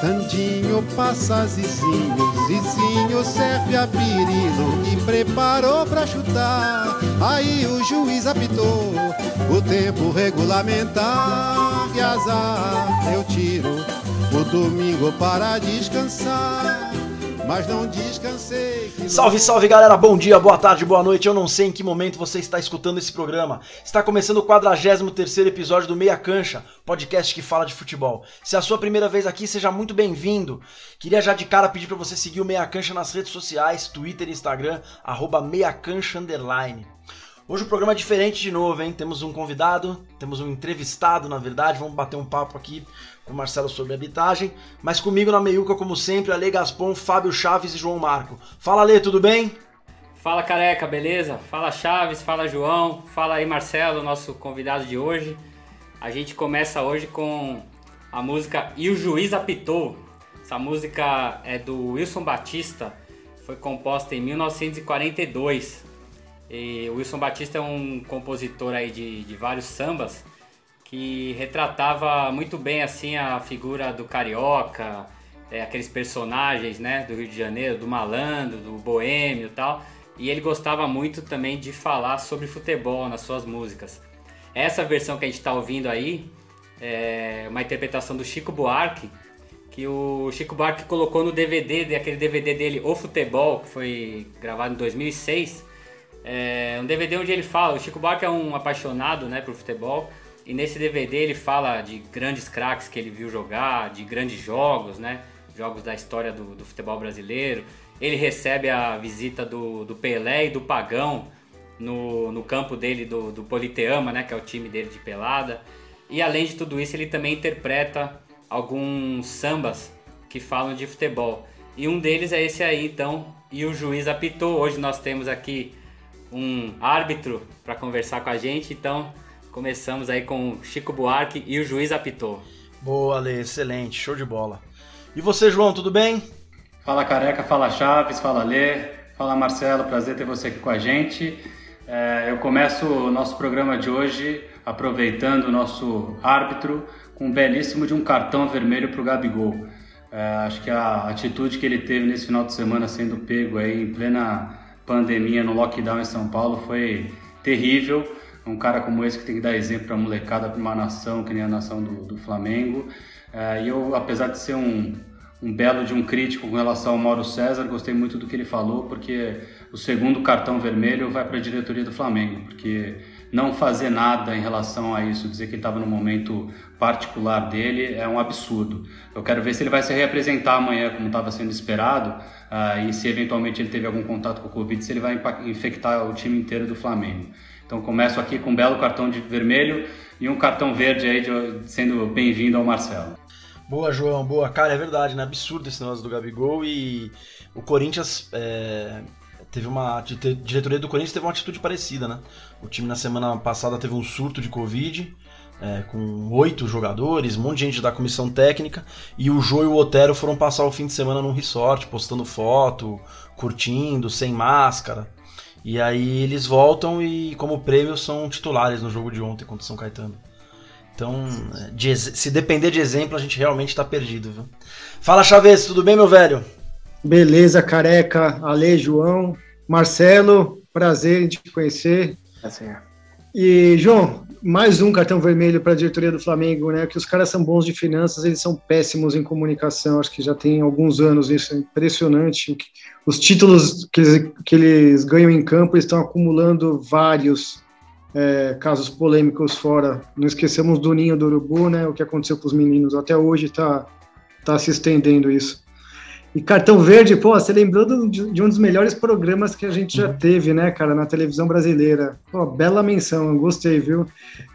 Tandinho passa Zizinho, Zizinho serve a pirino e preparou pra chutar. Aí o juiz apitou o tempo regulamentar. Que azar, eu tiro o domingo para descansar mas não descansei. Salve, salve galera, bom dia, boa tarde, boa noite. Eu não sei em que momento você está escutando esse programa. Está começando o 43 episódio do Meia Cancha, podcast que fala de futebol. Se é a sua primeira vez aqui, seja muito bem-vindo. Queria já de cara pedir para você seguir o Meia Cancha nas redes sociais, Twitter e Instagram, arroba meiacancha underline. Hoje o programa é diferente de novo, hein? Temos um convidado, temos um entrevistado, na verdade. Vamos bater um papo aqui com o Marcelo sobre arbitragem. Mas comigo na meiuca, como sempre, Ale Gaspon, Fábio Chaves e João Marco. Fala, Ale, tudo bem? Fala, careca, beleza? Fala, Chaves, fala, João. Fala aí, Marcelo, nosso convidado de hoje. A gente começa hoje com a música E o Juiz Apitou. Essa música é do Wilson Batista, foi composta em 1942. E o Wilson Batista é um compositor aí de, de vários sambas que retratava muito bem assim a figura do carioca, é, aqueles personagens né, do Rio de Janeiro, do malandro, do boêmio e tal. E ele gostava muito também de falar sobre futebol nas suas músicas. Essa versão que a gente está ouvindo aí é uma interpretação do Chico Buarque, que o Chico Buarque colocou no DVD, aquele DVD dele, O Futebol, que foi gravado em 2006 é um DVD onde ele fala, o Chico Buarque é um apaixonado né, por futebol, e nesse DVD ele fala de grandes craques que ele viu jogar, de grandes jogos, né? Jogos da história do, do futebol brasileiro. Ele recebe a visita do, do Pelé e do Pagão no, no campo dele do, do Politeama, né? Que é o time dele de pelada. E além de tudo isso, ele também interpreta alguns sambas que falam de futebol. E um deles é esse aí, então. E o juiz apitou. Hoje nós temos aqui um árbitro para conversar com a gente, então começamos aí com Chico Buarque e o juiz apitou. Boa, Ale, excelente, show de bola. E você, João, tudo bem? Fala Careca, fala Chaves, fala Lê, fala Marcelo, prazer ter você aqui com a gente. É, eu começo o nosso programa de hoje aproveitando o nosso árbitro com um belíssimo de um cartão vermelho para o Gabigol. É, acho que a atitude que ele teve nesse final de semana sendo pego aí em plena pandemia no lockdown em São Paulo foi terrível. Um cara como esse que tem que dar exemplo para a molecada, para uma nação que nem a nação do, do Flamengo. É, e eu, apesar de ser um, um belo de um crítico com relação ao Mauro César, gostei muito do que ele falou, porque o segundo cartão vermelho vai para a diretoria do Flamengo, porque não fazer nada em relação a isso, dizer que ele estava no momento particular dele, é um absurdo. Eu quero ver se ele vai se reapresentar amanhã, como estava sendo esperado, uh, e se eventualmente ele teve algum contato com o Covid, se ele vai infectar o time inteiro do Flamengo. Então começo aqui com um belo cartão de vermelho e um cartão verde aí de, sendo bem-vindo ao Marcelo. Boa, João, boa. Cara, é verdade, né? Absurdo esse negócio do Gabigol e o Corinthians é, teve uma. A diretoria do Corinthians teve uma atitude parecida, né? O time na semana passada teve um surto de Covid é, com oito jogadores, um monte de gente da comissão técnica, e o Jô e o Otero foram passar o fim de semana num resort, postando foto, curtindo, sem máscara. E aí eles voltam e, como prêmio, são titulares no jogo de ontem contra o São Caetano. Então, é, de, se depender de exemplo, a gente realmente está perdido. Viu? Fala, Chaves, tudo bem, meu velho? Beleza, careca, Ale, João, Marcelo, prazer em te conhecer. Prazer. E, João, mais um cartão vermelho para a diretoria do Flamengo, né? Que os caras são bons de finanças, eles são péssimos em comunicação. Acho que já tem alguns anos isso, é impressionante. Os títulos que eles, que eles ganham em campo eles estão acumulando vários é, casos polêmicos fora. Não esquecemos do ninho do urubu, né? O que aconteceu com os meninos. Até hoje está tá se estendendo isso. E Cartão Verde, pô, você lembrou do, de um dos melhores programas que a gente já uhum. teve, né, cara, na televisão brasileira. Pô, bela menção, gostei, viu?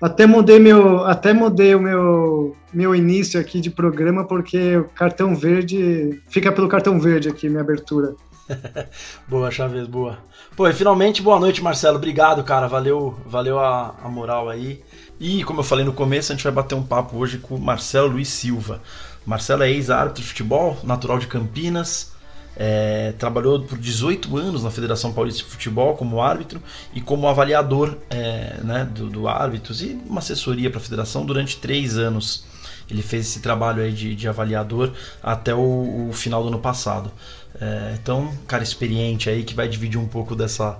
Até mudei meu, até mudei o meu, meu início aqui de programa porque o Cartão Verde fica pelo Cartão Verde aqui minha abertura. boa, Chaves, boa. Pô, e finalmente boa noite, Marcelo. Obrigado, cara. Valeu, valeu a, a moral aí. E como eu falei no começo, a gente vai bater um papo hoje com o Marcelo Luiz Silva. Marcelo é ex-árbitro de futebol, natural de Campinas. É, trabalhou por 18 anos na Federação Paulista de Futebol como árbitro e como avaliador é, né, do, do árbitros e uma assessoria para a federação durante três anos. ele fez esse trabalho aí de, de avaliador até o, o, final do ano passado. É, então, cara experiente aí que vai dividir um pouco dessa,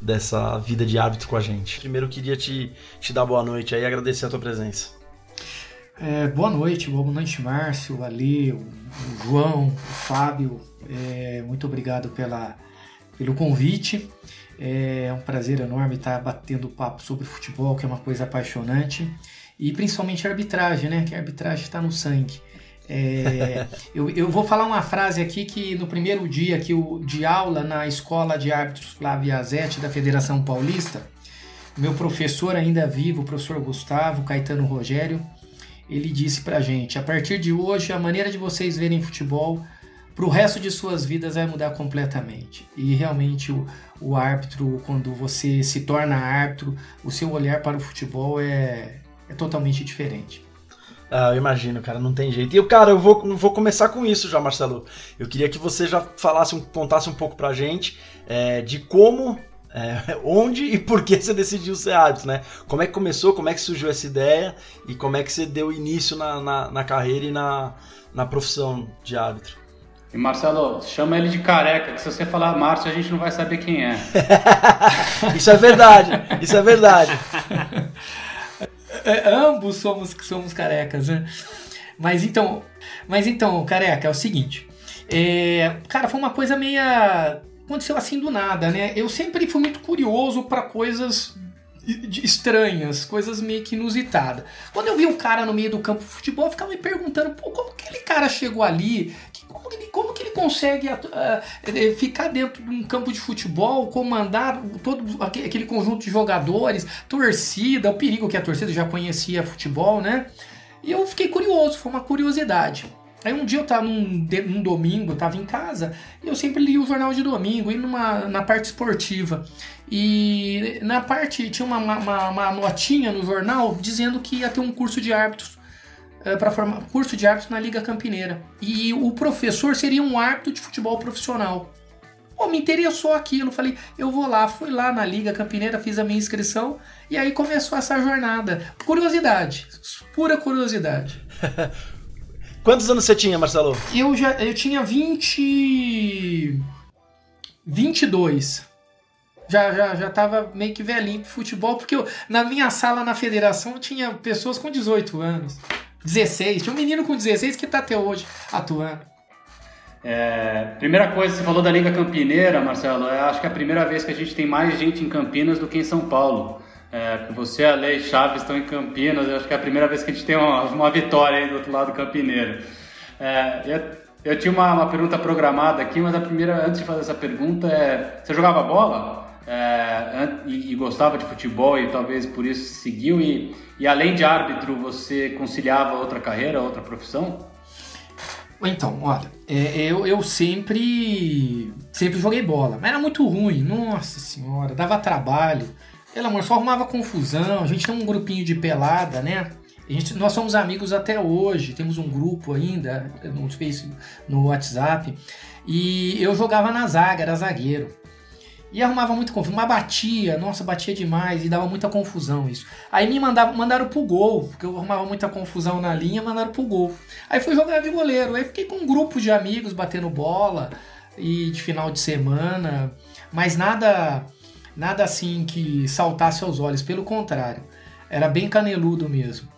dessa vida de árbitro com a gente. Primeiro, queria te, te dar boa noite aí e agradecer a tua presença. É, boa noite, boa noite, Márcio, Ali, o, João, o Fábio. É, muito obrigado pela, pelo convite. É um prazer enorme estar batendo papo sobre futebol, que é uma coisa apaixonante. E principalmente a arbitragem, né? Que a arbitragem está no sangue. É, eu, eu, vou falar uma frase aqui que no primeiro dia que o, de aula na Escola de Árbitros Flávia Azetti da Federação Paulista, meu professor ainda vivo, o professor Gustavo Caetano Rogério, ele disse pra gente: a partir de hoje, a maneira de vocês verem futebol para o resto de suas vidas vai mudar completamente. E realmente o, o árbitro, quando você se torna árbitro, o seu olhar para o futebol é, é totalmente diferente. Ah, eu imagino, cara, não tem jeito. E, cara, eu vou, vou começar com isso já, Marcelo. Eu queria que você já falasse, contasse um pouco pra gente é, de como é, onde e por que você decidiu ser árbitro, né? Como é que começou, como é que surgiu essa ideia e como é que você deu início na, na, na carreira e na, na profissão de árbitro? E Marcelo, chama ele de careca, que se você falar Márcio, a gente não vai saber quem é. isso é verdade, isso é verdade. É, ambos somos, somos carecas, né? Mas então, mas então, careca, é o seguinte. É, cara, foi uma coisa meia aconteceu assim do nada, né? Eu sempre fui muito curioso para coisas estranhas, coisas meio que inusitadas. Quando eu vi um cara no meio do campo de futebol, eu ficava me perguntando, pô, como que aquele cara chegou ali? Como que ele, como que ele consegue uh, ficar dentro de um campo de futebol, comandar todo aquele conjunto de jogadores, torcida, o perigo que a torcida já conhecia futebol, né? E eu fiquei curioso, foi uma curiosidade. Aí um dia eu tava num, num domingo, eu tava em casa, e eu sempre li o jornal de domingo, e numa, na parte esportiva. E na parte, tinha uma, uma, uma notinha no jornal dizendo que ia ter um curso de árbitros eh, para formar curso de árbitros na Liga Campineira. E o professor seria um árbitro de futebol profissional. Pô, me interessou aquilo, falei, eu vou lá, fui lá na Liga Campineira, fiz a minha inscrição e aí começou essa jornada. Curiosidade, pura curiosidade. Quantos anos você tinha, Marcelo? Eu já eu tinha 20 22. Já, já, já tava meio que velhinho pro futebol, porque eu, na minha sala na federação tinha pessoas com 18 anos, 16. Tinha um menino com 16 que tá até hoje atuando. É, primeira coisa, você falou da Liga Campineira, Marcelo. Eu acho que é a primeira vez que a gente tem mais gente em Campinas do que em São Paulo. É, você, a Lei Chaves estão em Campinas, eu acho que é a primeira vez que a gente tem uma, uma vitória aí do outro lado campineiro. É, eu, eu, tinha uma, uma, pergunta programada aqui, mas a primeira, antes de fazer essa pergunta, é: você jogava bola? É, e, e, gostava de futebol e talvez por isso seguiu? E, e além de árbitro, você conciliava outra carreira, outra profissão? Então, olha, é, eu, eu sempre sempre joguei bola, mas era muito ruim, nossa senhora, dava trabalho. Pelo amor, só arrumava confusão. A gente tem um grupinho de pelada, né? Gente, nós somos amigos até hoje, temos um grupo ainda no Facebook, no WhatsApp. E eu jogava na zaga, era zagueiro. E arrumava muita confusão, mas batia, nossa, batia demais e dava muita confusão isso. Aí me mandava, mandaram pro gol, porque eu arrumava muita confusão na linha, mandaram pro gol. Aí fui jogar de goleiro, aí fiquei com um grupo de amigos batendo bola e de final de semana, mas nada Nada assim que saltasse aos olhos, pelo contrário. Era bem caneludo mesmo.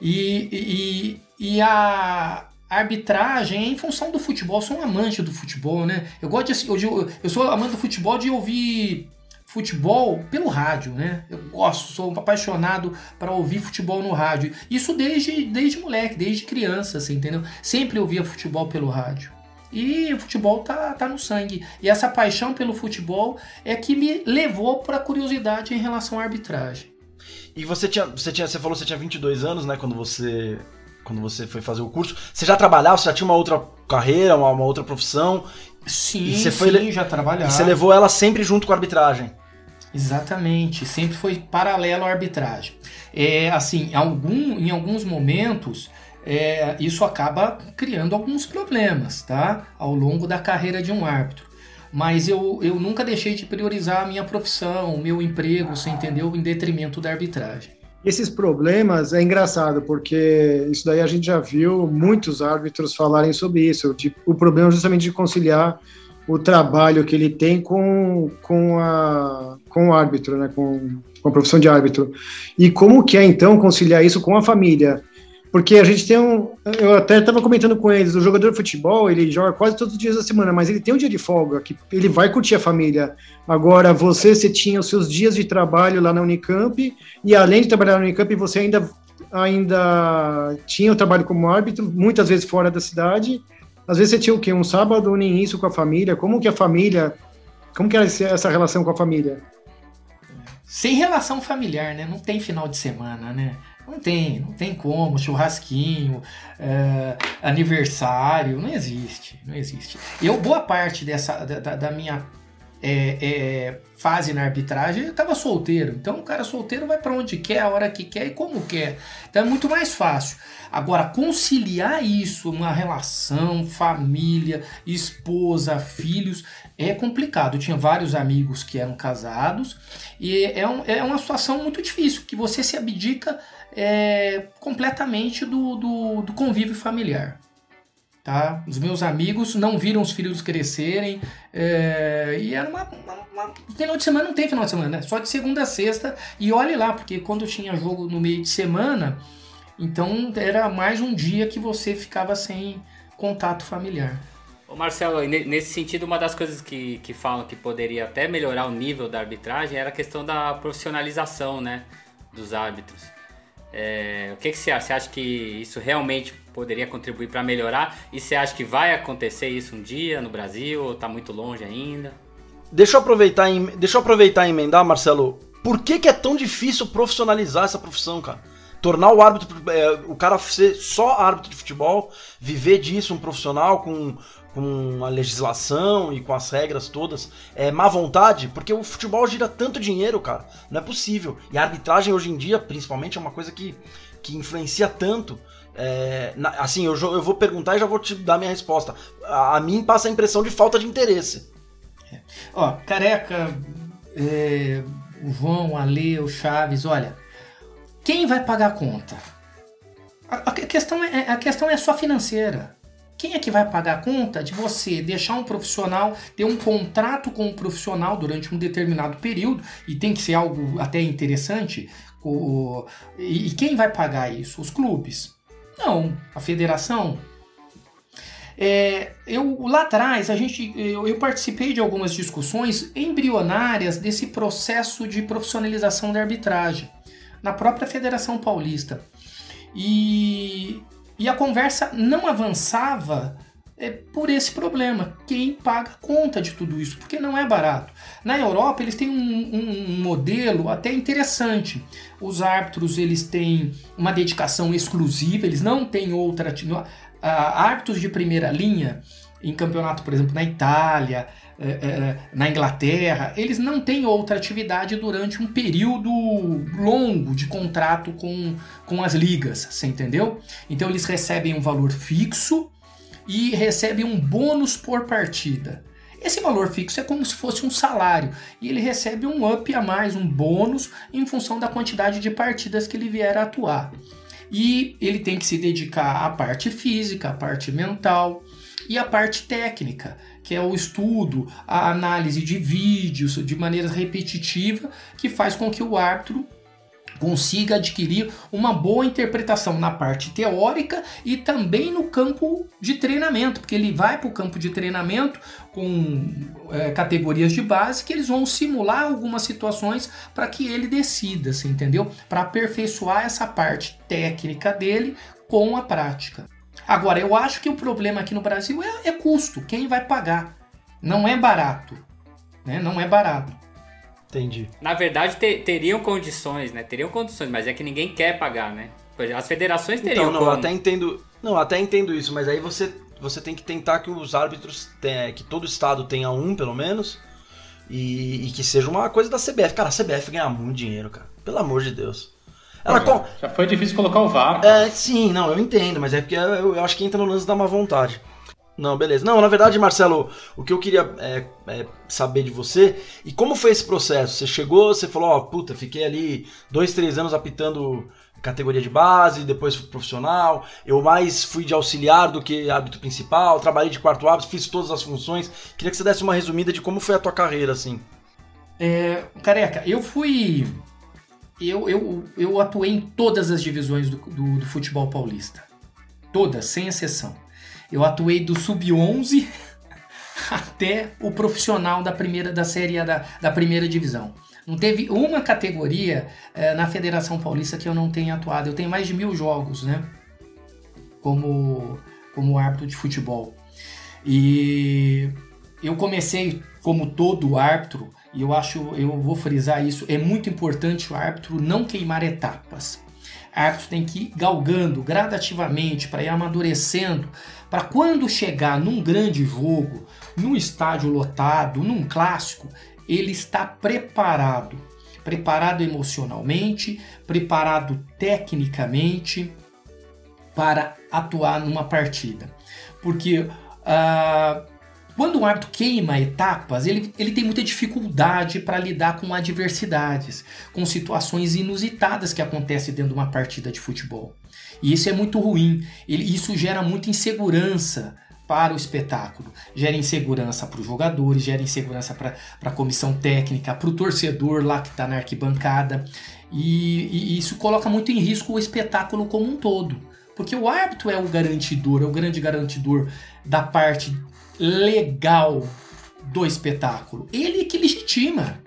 E, e, e a arbitragem em função do futebol. Eu sou um amante do futebol, né? Eu gosto de, eu, eu sou amante do futebol de ouvir futebol pelo rádio, né? Eu gosto, sou apaixonado para ouvir futebol no rádio. Isso desde, desde moleque, desde criança, assim, entendeu? Sempre ouvia futebol pelo rádio. E o futebol tá, tá no sangue. E essa paixão pelo futebol é que me levou para a curiosidade em relação à arbitragem. E você tinha, você tinha, você falou que você tinha 22 anos, né, quando você quando você foi fazer o curso. Você já trabalhava, você já tinha uma outra carreira, uma, uma outra profissão? Sim, você foi, sim, já trabalhava. E você levou ela sempre junto com a arbitragem? Exatamente, sempre foi paralelo à arbitragem. É, assim, algum, em alguns momentos é, isso acaba criando alguns problemas, tá? Ao longo da carreira de um árbitro. Mas eu, eu nunca deixei de priorizar a minha profissão, o meu emprego, você entendeu? Em detrimento da arbitragem. esses problemas é engraçado, porque isso daí a gente já viu muitos árbitros falarem sobre isso. Tipo, o problema é justamente de conciliar o trabalho que ele tem com, com, a, com o árbitro, né, com, com a profissão de árbitro. E como que é, então, conciliar isso com a família? Porque a gente tem um. Eu até estava comentando com eles: o jogador de futebol ele joga quase todos os dias da semana, mas ele tem um dia de folga, que ele vai curtir a família. Agora, você, você tinha os seus dias de trabalho lá na Unicamp, e além de trabalhar na Unicamp, você ainda, ainda tinha o trabalho como árbitro, muitas vezes fora da cidade. Às vezes você tinha o quê? Um sábado nem isso com a família. Como que a família. Como que era essa relação com a família? Sem relação familiar, né? Não tem final de semana, né? Não tem, não tem como, churrasquinho, é, aniversário, não existe, não existe. Eu, boa parte dessa, da, da minha é, é, fase na arbitragem, eu estava solteiro. Então o cara solteiro vai para onde quer, a hora que quer e como quer. Então é muito mais fácil. Agora, conciliar isso, uma relação, família, esposa, filhos, é complicado. Eu tinha vários amigos que eram casados e é, um, é uma situação muito difícil, que você se abdica é, completamente do, do, do, convívio familiar. Tá? Os meus amigos não viram os filhos crescerem é, e era uma, uma, uma, Final de semana não tem final de semana, né? só de segunda a sexta. E olhe lá, porque quando tinha jogo no meio de semana, então era mais um dia que você ficava sem contato familiar. Ô Marcelo, nesse sentido, uma das coisas que, que falam que poderia até melhorar o nível da arbitragem era a questão da profissionalização né, dos árbitros. É, o que, que você acha? Você acha que isso realmente poderia contribuir para melhorar? E você acha que vai acontecer isso um dia no Brasil ou está muito longe ainda? Deixa eu aproveitar, em, deixa eu aproveitar e emendar, Marcelo. Por que, que é tão difícil profissionalizar essa profissão, cara? Tornar o árbitro, é, o cara ser só árbitro de futebol, viver disso, um profissional com com a legislação e com as regras todas, é má vontade, porque o futebol gira tanto dinheiro, cara. Não é possível. E a arbitragem hoje em dia, principalmente, é uma coisa que, que influencia tanto. É, na, assim, eu, eu vou perguntar e já vou te dar minha resposta. A, a mim passa a impressão de falta de interesse. É. Ó, careca, é, o João, a Lê, o Chaves, olha, quem vai pagar a conta? A, a, questão é, a questão é só financeira. Quem é que vai pagar a conta de você deixar um profissional ter um contrato com um profissional durante um determinado período e tem que ser algo até interessante? O, e, quem vai pagar isso? Os clubes? Não, a federação. É, eu lá atrás a gente eu, eu, participei de algumas discussões embrionárias desse processo de profissionalização da arbitragem na própria Federação Paulista e e a conversa não avançava é, por esse problema. Quem paga conta de tudo isso? Porque não é barato. Na Europa, eles têm um, um, um modelo até interessante. Os árbitros eles têm uma dedicação exclusiva, eles não têm outra. árbitros de primeira linha, em campeonato, por exemplo, na Itália, na Inglaterra, eles não têm outra atividade durante um período longo de contrato com, com as ligas, você entendeu? Então eles recebem um valor fixo e recebem um bônus por partida. Esse valor fixo é como se fosse um salário e ele recebe um up a mais, um bônus, em função da quantidade de partidas que ele vier a atuar. E ele tem que se dedicar à parte física, à parte mental e à parte técnica que é o estudo, a análise de vídeos de maneira repetitiva, que faz com que o árbitro consiga adquirir uma boa interpretação na parte teórica e também no campo de treinamento, porque ele vai para o campo de treinamento com é, categorias de base que eles vão simular algumas situações para que ele decida, você entendeu? Para aperfeiçoar essa parte técnica dele com a prática. Agora, eu acho que o problema aqui no Brasil é, é custo. Quem vai pagar? Não é barato. Né? Não é barato. Entendi. Na verdade, ter, teriam condições, né? Teriam condições, mas é que ninguém quer pagar, né? As federações teriam. Então, não, como. até entendo. Não, até entendo isso, mas aí você, você tem que tentar que os árbitros tenha, que todo estado tenha um, pelo menos. E, e, que seja uma coisa da CBF. Cara, a CBF ganha muito dinheiro, cara. Pelo amor de Deus. Ela com... Já foi difícil colocar o VAR. É, sim, não, eu entendo, mas é porque eu, eu acho que entra no lance da má vontade. Não, beleza. Não, na verdade, Marcelo, o que eu queria é, é, saber de você, e como foi esse processo? Você chegou, você falou, ó, oh, puta, fiquei ali dois, três anos apitando categoria de base, depois fui profissional, eu mais fui de auxiliar do que árbitro principal, trabalhei de quarto árbitro, fiz todas as funções. Queria que você desse uma resumida de como foi a tua carreira, assim. É, careca, eu fui... Eu, eu, eu atuei em todas as divisões do, do, do futebol paulista. Todas, sem exceção. Eu atuei do sub-11 até o profissional da primeira da série da, da primeira divisão. Não teve uma categoria é, na Federação Paulista que eu não tenha atuado. Eu tenho mais de mil jogos, né? Como, como árbitro de futebol. E eu comecei como todo árbitro, e eu acho, eu vou frisar isso, é muito importante o árbitro não queimar etapas. O árbitro tem que ir galgando gradativamente para ir amadurecendo para quando chegar num grande jogo, num estádio lotado, num clássico, ele está preparado. Preparado emocionalmente, preparado tecnicamente para atuar numa partida. Porque uh, quando o árbitro queima etapas, ele, ele tem muita dificuldade para lidar com adversidades, com situações inusitadas que acontecem dentro de uma partida de futebol. E isso é muito ruim. Ele, isso gera muita insegurança para o espetáculo. Gera insegurança para os jogadores, gera insegurança para a comissão técnica, para o torcedor lá que está na arquibancada. E, e, isso coloca muito em risco o espetáculo como um todo. Porque o árbitro é o garantidor, é o grande garantidor da parte legal do espetáculo. Ele que legitima.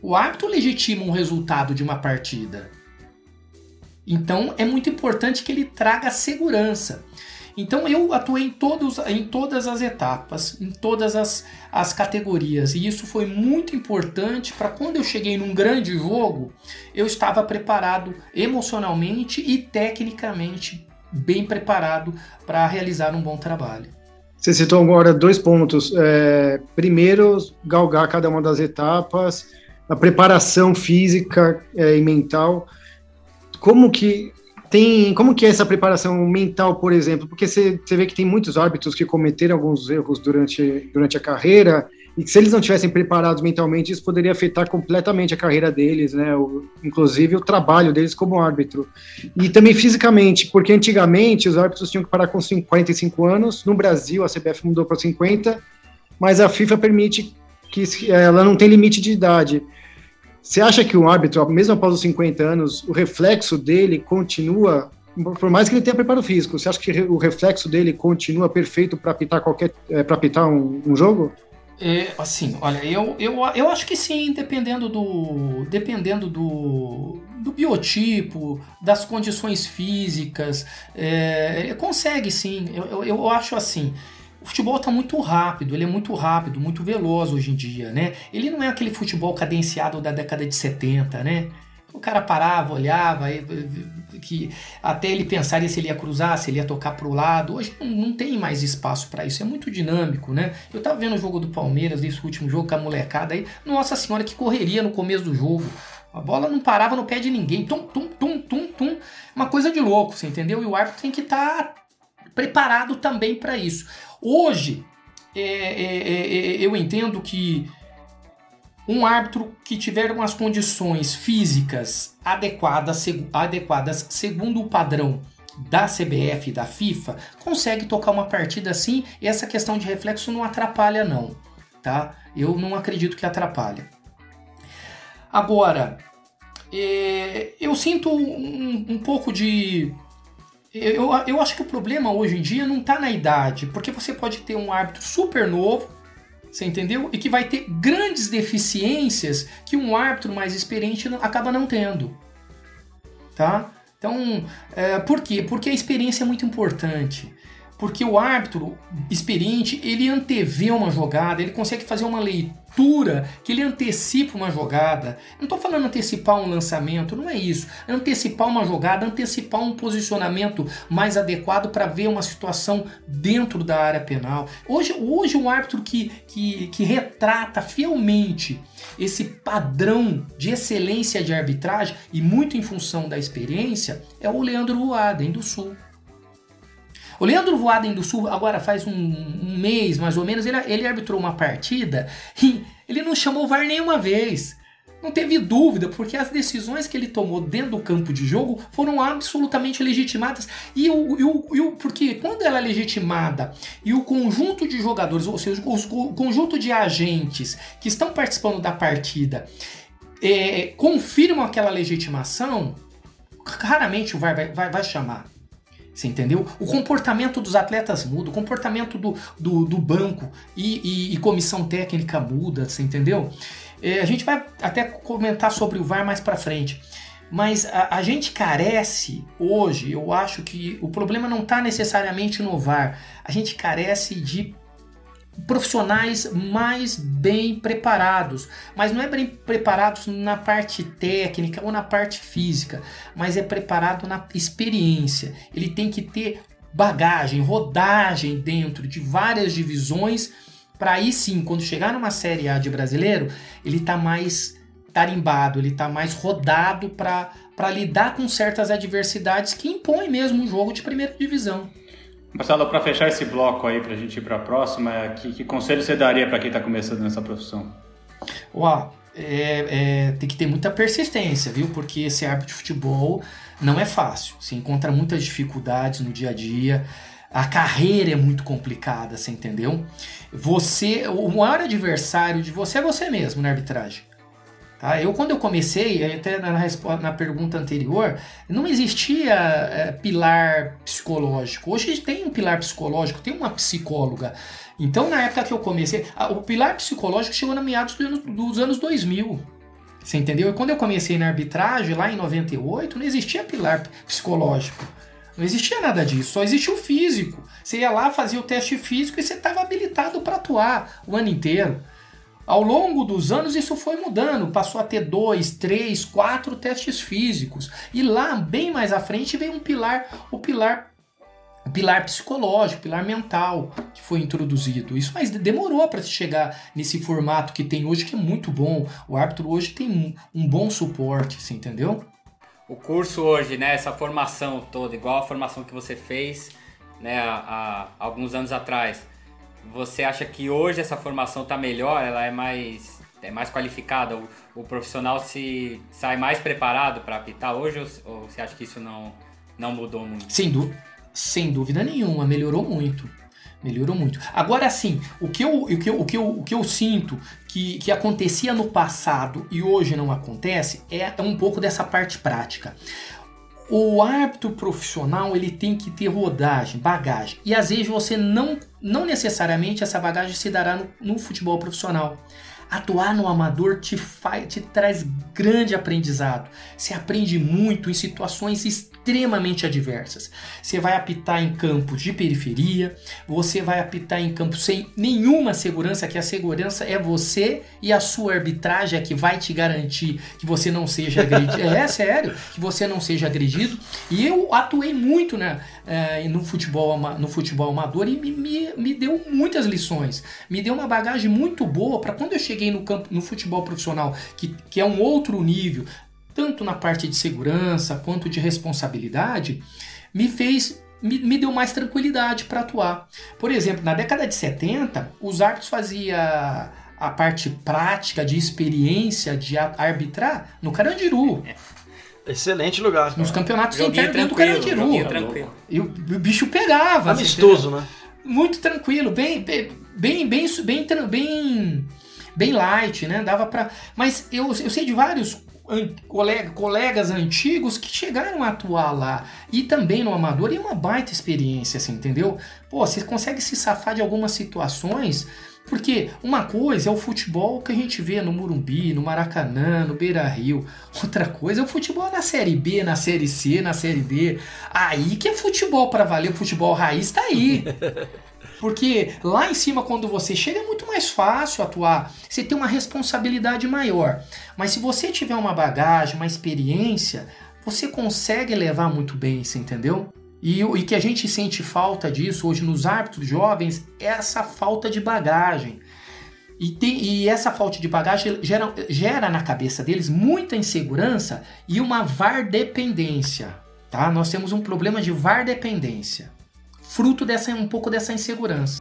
O árbitro legitima um resultado de uma partida. Então é muito importante que ele traga segurança. Então eu atuei em, todos, em todas as etapas, em todas as, as categorias, e isso foi muito importante para quando eu cheguei num grande jogo, eu estava preparado emocionalmente e tecnicamente bem preparado para realizar um bom trabalho. Você citou agora dois pontos. É, primeiro, galgar cada uma das etapas, a preparação física é, e mental como que tem, como que é essa preparação mental, por exemplo? Porque você, vê que tem muitos árbitros que cometeram alguns erros durante, durante a carreira e que se eles não tivessem preparados mentalmente, isso poderia afetar completamente a carreira deles, né? O, inclusive o trabalho deles como árbitro. E também fisicamente, porque antigamente os árbitros tinham que parar com 45 anos, no Brasil a CBF mudou para 50, mas a FIFA permite que ela não tem limite de idade. Você acha que o árbitro, mesmo após os 50 anos, o reflexo dele continua, por mais que ele tenha preparo físico, você acha que o reflexo dele continua perfeito para apitar qualquer, é, para apitar um, um jogo? É, assim, olha, eu, eu, eu acho que sim, dependendo do dependendo do, do biotipo, das condições físicas, é, consegue sim. Eu, eu, eu acho assim o futebol está muito rápido, ele é muito rápido, muito veloz hoje em dia, né? Ele não é aquele futebol cadenciado da década de 70, né? O cara parava, olhava, que até ele pensaria se ele ia cruzar, se ele ia tocar para o lado. Hoje não, não, tem mais espaço para isso, é muito dinâmico, né? Eu tava vendo o jogo do Palmeiras, esse último jogo com a molecada aí, nossa senhora, que correria no começo do jogo. A bola não parava no pé de ninguém, tum, tum, tum, tum, tum. Uma coisa de louco, você entendeu? E o árbitro tem que estar tá preparado também para isso. Hoje, é, é, é, é, eu entendo que um árbitro que tiver umas condições físicas adequadas, adequadas segundo o padrão da CBF e da FIFA, consegue tocar uma partida assim e essa questão de reflexo não atrapalha não, tá? Eu não acredito que atrapalha. Agora, é, eu sinto um, um pouco de eu, eu acho que o problema hoje em dia não está na idade, porque você pode ter um árbitro super novo, você entendeu? E que vai ter grandes deficiências que um árbitro mais experiente acaba não tendo. Tá? Então, é, por quê? Porque a experiência é muito importante. Porque o árbitro experiente, ele antevê uma jogada, ele consegue fazer uma leitura que ele antecipa uma jogada. não estou falando antecipar um lançamento, não é isso. É antecipar uma jogada, antecipar um posicionamento mais adequado para ver uma situação dentro da área penal. Hoje, hoje um árbitro que, que, que retrata fielmente esse padrão de excelência de arbitragem e muito em função da experiência é o Leandro Ruaden do Sul. O Leandro Voaden do Sul, agora faz um, um mês mais ou menos, ele, ele arbitrou uma partida e ele não chamou o VAR nenhuma vez. Não teve dúvida, porque as decisões que ele tomou dentro do campo de jogo foram absolutamente legitimadas. E o, e o, e o porque quando ela é legitimada e o conjunto de jogadores, ou seja, os, o conjunto de agentes que estão participando da partida é, confirmam aquela legitimação, raramente o VAR vai, vai, vai chamar. Você entendeu? O comportamento dos atletas muda, o comportamento do, do, do banco e, e, e, comissão técnica muda, você entendeu? É, a gente vai até comentar sobre o VAR mais para frente. Mas a, a, gente carece hoje, eu acho que o problema não está necessariamente no VAR. A gente carece de profissionais mais bem preparados, mas não é bem preparados na parte técnica ou na parte física, mas é preparado na experiência. Ele tem que ter bagagem, rodagem dentro de várias divisões para aí sim, quando chegar numa série A de brasileiro, ele tá mais tarimbado, ele tá mais rodado para lidar com certas adversidades que impõem mesmo um jogo de primeira divisão. Marcelo, para fechar esse bloco aí, para a gente ir para a próxima, que, que, conselho você daria para quem está começando nessa profissão? Uau, é, é, tem que ter muita persistência, viu? Porque esse árbitro de futebol não é fácil. Você encontra muitas dificuldades no dia a dia. A carreira é muito complicada, você entendeu? Você, o maior adversário de você é você mesmo na arbitragem. Tá? Eu, quando eu comecei, até na, na pergunta anterior, não existia é, pilar psicológico. Hoje tem um pilar psicológico, tem uma psicóloga. Então, na época que eu comecei, a, o pilar psicológico chegou na meados do, dos anos 2000. Você entendeu? E quando eu comecei na arbitragem, lá em 98, não existia pilar psicológico. Não existia nada disso, só existia o físico. Você ia lá, fazia o teste físico e você estava habilitado para atuar o ano inteiro. Ao longo dos anos isso foi mudando, passou a ter dois, três, quatro testes físicos. E lá, bem mais à frente, veio um pilar, o pilar pilar psicológico, o pilar mental que foi introduzido. Isso mas demorou para se chegar nesse formato que tem hoje, que é muito bom. O árbitro hoje tem um, um bom suporte, você entendeu? O curso hoje, né, essa formação toda, igual a formação que você fez né, há, há alguns anos atrás, você acha que hoje essa formação está melhor? Ela é mais, é mais qualificada? O, o profissional se sai mais preparado para apitar hoje ou, ou, você acha que isso não, não mudou muito? Sem, sem dúvida nenhuma, melhorou muito. Melhorou muito. Agora sim, o que eu, o que eu, o que eu, o que eu sinto que, que acontecia no passado e hoje não acontece é um pouco dessa parte prática. O árbitro profissional ele tem que ter rodagem, bagagem. E às vezes você não, não necessariamente essa bagagem se dará no, no futebol profissional. Atuar no amador te, faz, te traz grande aprendizado. Você aprende muito em situações extremamente adversas. Você vai apitar em campos de periferia, você vai apitar em campos sem nenhuma segurança, que a segurança é você e a sua arbitragem é que vai te garantir que você não seja agredido. é sério, que você não seja agredido. E eu atuei muito né, é, no, futebol, no futebol amador e me, me, me deu muitas lições. Me deu uma bagagem muito boa para quando eu cheguei no campo no futebol profissional, que, que é um outro nível, tanto na parte de segurança quanto de responsabilidade, me fez me, me deu mais tranquilidade para atuar. Por exemplo, na década de 70, os árbitros faziam a parte prática de experiência de arbitrar no Carandiru. Excelente lugar. Cara. Nos campeonatos internos dentro do Carandiru. Tranquilo. E o, o bicho pegava. Amistoso, né? Muito tranquilo, bem, bem, bem, bem, bem, bem, bem light, né? Dava para. Mas eu, eu sei de vários colega, colegas antigos que chegaram a atuar lá e também no amador e é uma baita experiência, assim, entendeu? Pô, você consegue se safar de algumas situações, porque uma coisa é o futebol que a gente vê no Murumbi, no Maracanã, no Beira Rio, outra coisa é o futebol na Série B, na Série C, na Série D. Aí que é futebol para valer, o futebol raiz tá aí. Porque lá em cima, quando você chega, é muito mais fácil atuar. Você tem uma responsabilidade maior. Mas se você tiver uma bagagem, uma experiência, você consegue levar muito bem, você entendeu? E, e que a gente sente falta disso hoje nos árbitros jovens é essa falta de bagagem. E, tem, e, essa falta de bagagem gera, gera na cabeça deles muita insegurança e uma VAR dependência. Tá? Nós temos um problema de VAR dependência fruto dessa um pouco dessa insegurança.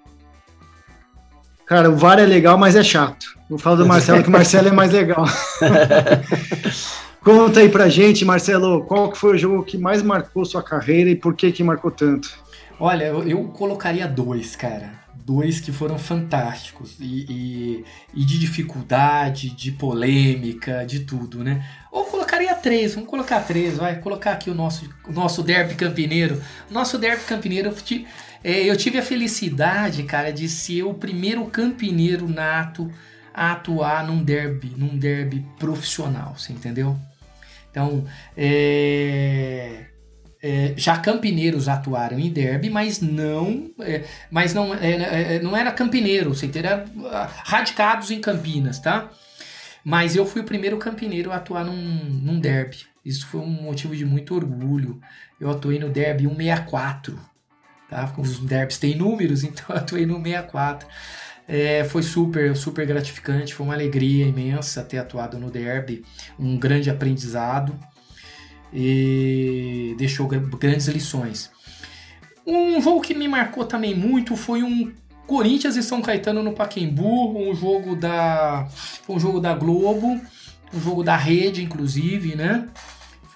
Cara, o VAR é legal, mas é chato. Vou falar do Marcelo, que o Marcelo é mais legal. Conta aí pra gente, Marcelo, qual que foi o jogo que mais marcou sua carreira e por que que marcou tanto? Olha, eu, eu colocaria dois, cara. Dois que foram fantásticos e, e, e, de dificuldade, de polêmica, de tudo, né? Ou colocaria três, vamos colocar três, vai colocar aqui o nosso, o nosso derby campineiro. Nosso derby campineiro, é, eu tive a felicidade, cara, de ser o primeiro campineiro nato a atuar num derby, num derby profissional, você entendeu? Então, é, é, já campineiros atuaram em derby, mas não, é, mas não, é, é, não era campineiro, você? Era ah, radicados em Campinas, tá? Mas eu fui o primeiro campineiro a atuar num, num derby. Isso foi um motivo de muito orgulho. Eu atuei no derby 164, tá? Os derbys têm números, então eu atuei no 64. É, foi super, super gratificante, foi uma alegria imensa ter atuado no Derby, um grande aprendizado e deixou grandes lições. Um jogo que me marcou também muito foi um Corinthians e São Caetano no Paquembu, um jogo da, um jogo da Globo, um jogo da rede, inclusive, né?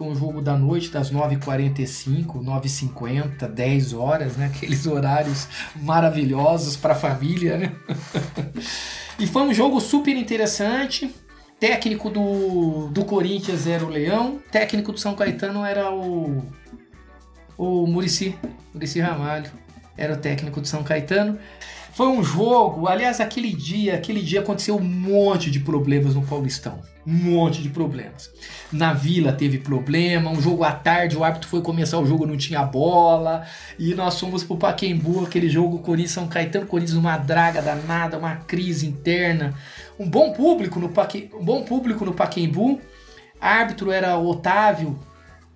Foi um jogo da noite, das 9h45, 9h50, 10 horas, né? Aqueles horários maravilhosos para a família, né? e foi um jogo super interessante. Técnico do, do Corinthians era o Leão, técnico do São Caetano era o, o Murici, Murici Ramalho, era o técnico do São Caetano. Foi um jogo, aliás, aquele dia, aquele dia aconteceu um monte de problemas no Paulistão. Um monte de problemas. Na Vila teve problema, um jogo à tarde, o árbitro foi começar o jogo, não tinha bola, e nós fomos pro Paquembu, aquele jogo Corinthians São Caetano, Corinthians uma draga danada, uma crise interna. Um bom público no Paque, um bom público no Paquembu. Árbitro era Otávio,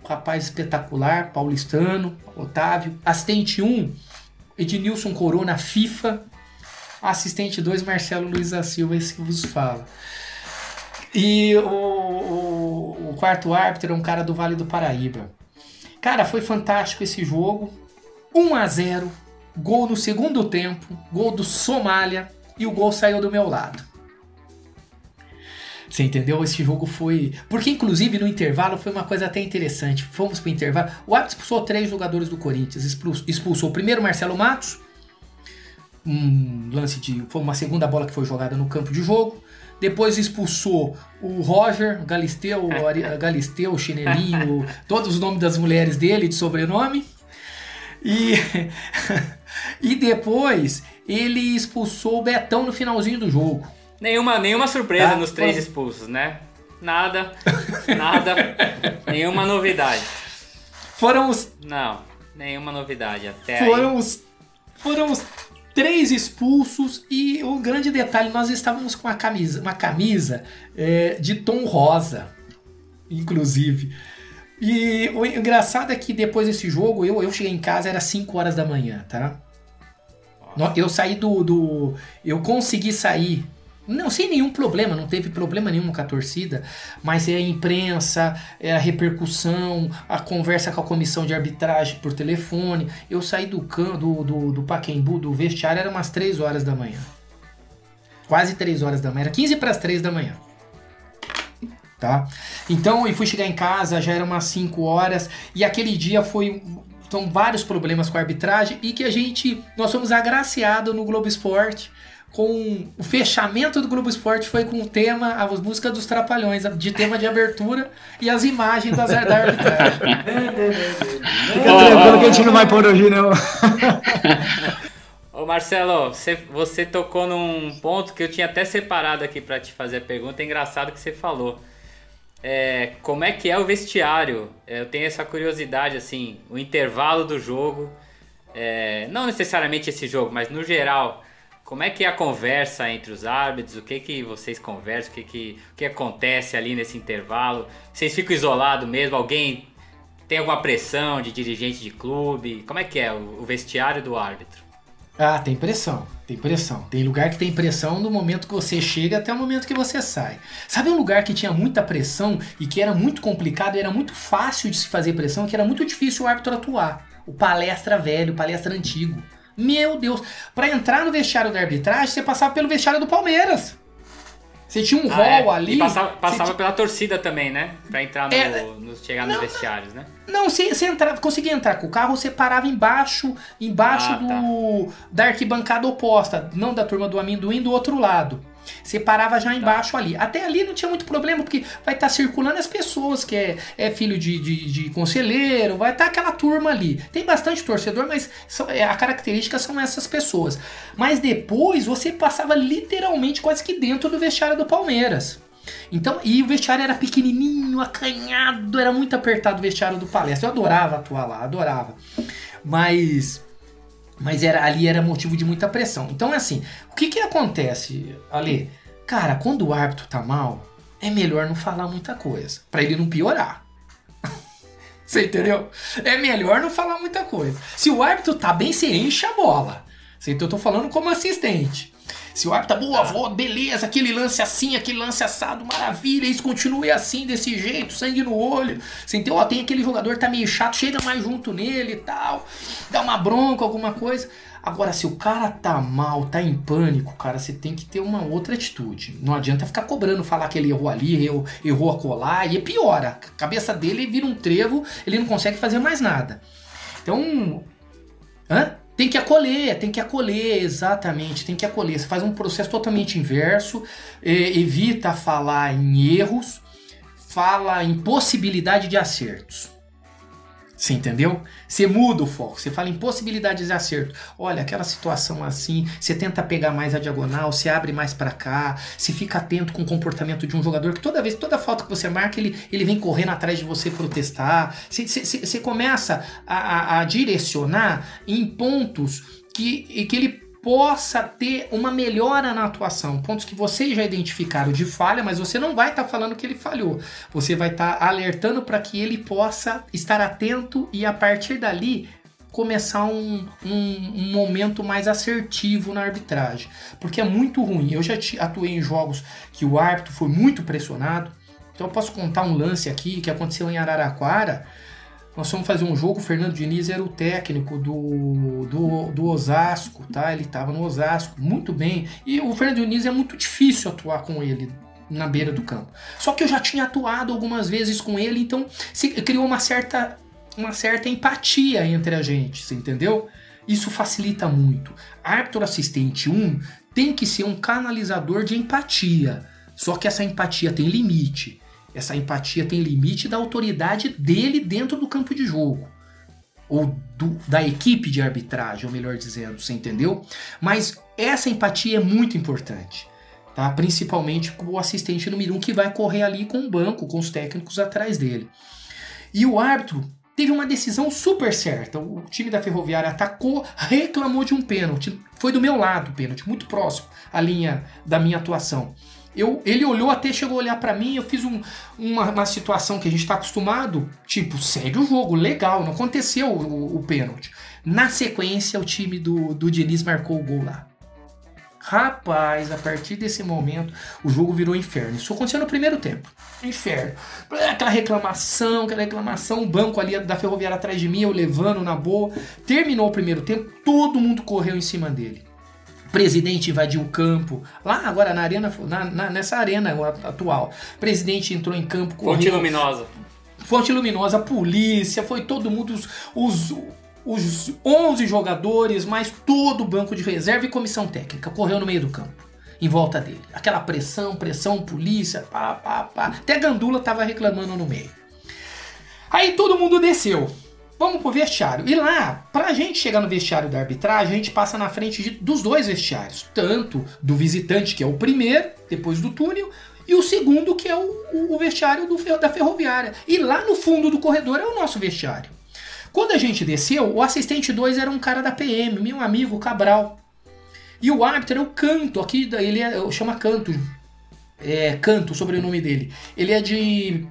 rapaz espetacular, paulistano, Otávio. Assistente 1, Ednilson Corona, FIFA. Assistente 2, Marcelo Luiz da Silva, esse que vos fala. E o, o, o, quarto árbitro é um cara do Vale do Paraíba. Cara, foi fantástico esse jogo. 1 a 0 gol no segundo tempo, gol do Somália e o gol saiu do meu lado. Você entendeu? Esse jogo foi. Porque, inclusive, no intervalo foi uma coisa até interessante. Fomos pro intervalo. O árbitro expulsou três jogadores do Corinthians. Expulsou primeiro Marcelo Matos. Um lance de. Foi uma segunda bola que foi jogada no campo de jogo. Depois expulsou o Roger, Galisteu, Galisteu, Chinelinho, todos os nomes das mulheres dele de sobrenome. E, e depois ele expulsou o Betão no finalzinho do jogo. Nenhuma, nenhuma surpresa tá? nos três expulsos, né? Nada, nada, nenhuma novidade. Foram os. Não, nenhuma novidade até foram aí. Os, foram os três expulsos e um grande detalhe, nós estávamos com uma camisa, uma camisa é, de tom rosa, inclusive. E o engraçado é que depois desse jogo, eu, eu cheguei em casa, era 5 horas da manhã, tá? Eu saí do, do. Eu consegui sair não, sem nenhum problema, não teve problema nenhum com a torcida, mas é a imprensa, é a repercussão, a conversa com a comissão de arbitragem por telefone. Eu saí do do, do, do Paquembu, do vestiário, era umas 3 horas da manhã. Quase 3 horas da manhã, era 15 para as 3 da manhã. Tá? Então, eu fui chegar em casa, já era umas 5 horas, e aquele dia foi são vários problemas com a arbitragem e que a gente nós fomos agraciados no Globo Esporte com o fechamento do Globo Esporte foi com o tema, as músicas dos Trapalhões, de tema de abertura e as imagens das, da arbitragem. Tranquilo que a gente não vai pôr hoje, não. Ô Marcelo, você, você tocou num ponto que eu tinha até separado aqui para te fazer a pergunta. É engraçado que você falou. É, como é que é o vestiário? É, eu tenho essa curiosidade, assim, o intervalo do jogo. É, não necessariamente esse jogo, mas no geral. Como é que é a conversa entre os árbitros? O que que vocês conversam? O que que, o que acontece ali nesse intervalo? Vocês ficam isolados mesmo? Alguém tem alguma pressão de dirigente de clube? Como é que é o, o vestiário do árbitro? Ah, tem pressão, tem pressão. Tem lugar que tem pressão do momento que você chega até o momento que você sai. Sabe um lugar que tinha muita pressão e que era muito complicado, era muito fácil de se fazer pressão, que era muito difícil o árbitro atuar? O palestra velho, o palestra antigo. Meu Deus, para entrar no vestiário da arbitragem, você passava pelo vestiário do Palmeiras. Você tinha um Ah, hall é. ali. E passava, passava pela torcida também, né? Pra entrar no, É, no- chegar nos não, vestiários, né? Não, você, você entrava, conseguia entrar com o carro, você parava embaixo, embaixo Ah, do da arquibancada oposta, não da turma do amendoim, do outro lado. Você parava Tá. já embaixo ali. Até ali não tinha muito problema, porque vai estar circulando as pessoas, que é, é filho de, de, de conselheiro, vai estar aquela turma ali. Tem bastante torcedor, mas são- é, a característica são essas pessoas. Mas depois você passava literalmente quase que dentro do vestiário do Palmeiras. Então, e o vestiário era pequenininho, acanhado, era muito apertado o vestiário do palestra. Eu adorava atuar lá, adorava. Mas mas era ali era motivo de muita pressão. Então é assim, o que que acontece, Ale? Cara, quando o árbitro tá mal, é melhor não falar muita coisa, Pra ele não piorar. Você entendeu? É melhor não falar muita coisa. Se o árbitro tá bem, você enche a bola. Você- Eu tô falando como assistente. Se o árbitro tá boa, vó, beleza, aquele lance assim, aquele lance assado, maravilha, isso continue assim, desse jeito, sangue no olho. Você entendeu? Ó, tem aquele jogador que tá meio chato, chega mais junto nele e tal, dá uma bronca, alguma coisa. Agora, se o cara tá mal, tá em pânico, cara, você tem que ter uma outra atitude. Não adianta ficar cobrando, falar que ele errou ali, errou, errou a colar, e piora. A cabeça dele vira um trevo, ele não consegue fazer mais nada. Então, Hã? Tem que acolher, tem que acolher, exatamente, tem que acolher. Você faz um processo totalmente inverso, evita falar em erros, fala em possibilidade de acertos. Você entendeu? Você muda o foco, você fala em possibilidades de acerto. Olha, aquela situação assim, você tenta pegar mais a diagonal, você abre mais pra cá, você fica atento com o comportamento de um jogador que toda vez, toda falta que você marca, ele, ele vem correndo atrás de você protestar. Você, você, você- começa a, a- a direcionar em pontos que, que ele possa ter uma melhora na atuação, pontos que vocês já identificaram de falha, mas você não vai estar falando que ele falhou. Você vai estar alertando para que ele possa estar atento e a partir dali começar um, um- um momento mais assertivo na arbitragem. Porque é muito ruim. Eu já atuei em jogos que o árbitro foi muito pressionado. Então eu posso contar um lance aqui que aconteceu em Araraquara. Nós fomos fazer um jogo, o Fernando Diniz era o técnico do, do, do Osasco, tá? Ele estava no Osasco, muito bem. E o Fernando Diniz é muito difícil atuar com ele na beira do campo. Só que eu já tinha atuado algumas vezes com ele, então se criou uma certa, uma certa empatia entre a gente, você entendeu? Isso facilita muito. Árbitro assistente 1 tem que ser um canalizador de empatia. Só que essa empatia tem limite. Essa empatia tem limite da autoridade dele dentro do campo de jogo. Ou do- da equipe de arbitragem, ou melhor dizendo, você entendeu? Mas essa empatia é muito importante. Tá? Principalmente com o assistente número 1 um que vai correr ali com o banco, com os técnicos atrás dele. E o árbitro teve uma decisão super certa. O time da Ferroviária atacou, reclamou de um pênalti. Foi do meu lado o pênalti, muito próximo à linha da minha atuação. Eu, ele olhou até, chegou a olhar pra mim, eu fiz um- uma, uma situação que a gente tá acostumado, tipo, segue o jogo, legal, não aconteceu o, o pênalti. Na sequência, o time do, do Diniz marcou o gol lá. Rapaz, a partir desse momento, o jogo virou inferno. Isso aconteceu no primeiro tempo. Inferno. Aquela reclamação, aquela reclamação, o banco ali da ferroviária atrás de mim, eu levando na boa. Terminou o primeiro tempo, todo mundo correu em cima dele. Presidente invadiu o campo. Lá agora na arena, na- na- nessa arena atual. O presidente entrou em campo, Fonte correu. luminosa. Fonte Luminosa, polícia, foi todo mundo, os, os, os 11 jogadores, mais todo o banco de reserva e comissão técnica correu no meio do campo, em volta dele. Aquela pressão, pressão, polícia, pá, pá, pá. Até Gandula tava reclamando no meio. Aí todo mundo desceu. Vamos pro vestiário. E lá, pra gente chegar no vestiário da arbitragem, a gente passa na frente de- dos dois vestiários. Tanto do visitante, que é o primeiro, depois do túnel, e o segundo, que é o, o- o vestiário do da ferroviária. E lá no fundo do corredor é o nosso vestiário. Quando a gente desceu, o assistente 2 era um cara da PM, meu amigo Cabral. E o árbitro era o Canto, aqui ele é, chama Canto. É, Canto, o sobrenome dele. Ele é de.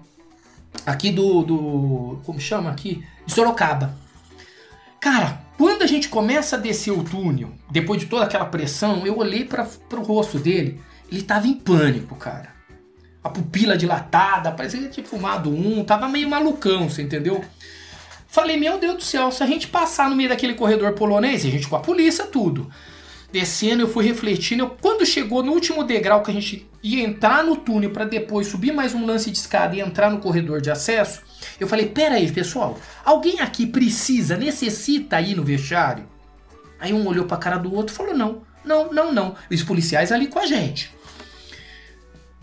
Aqui do. do como chama aqui? De Sorocaba. Cara, quando a gente começa a descer o túnel, depois de toda aquela pressão, eu olhei para o rosto dele. Ele tava em pânico, cara. A pupila dilatada, parecia que tinha fumado um, tava meio malucão, você entendeu? Falei, meu Deus do céu, se a gente passar no meio daquele corredor polonês, a gente com a polícia, tudo. Descendo, eu fui refletindo. Eu, quando chegou no último degrau que a gente ia entrar no túnel para depois subir mais um lance de escada e entrar no corredor de acesso, eu falei: pera aí, pessoal, alguém aqui precisa, necessita ir no vestiário? Aí um olhou pra cara do outro e falou: não, não, não, não. Os policiais ali com a gente.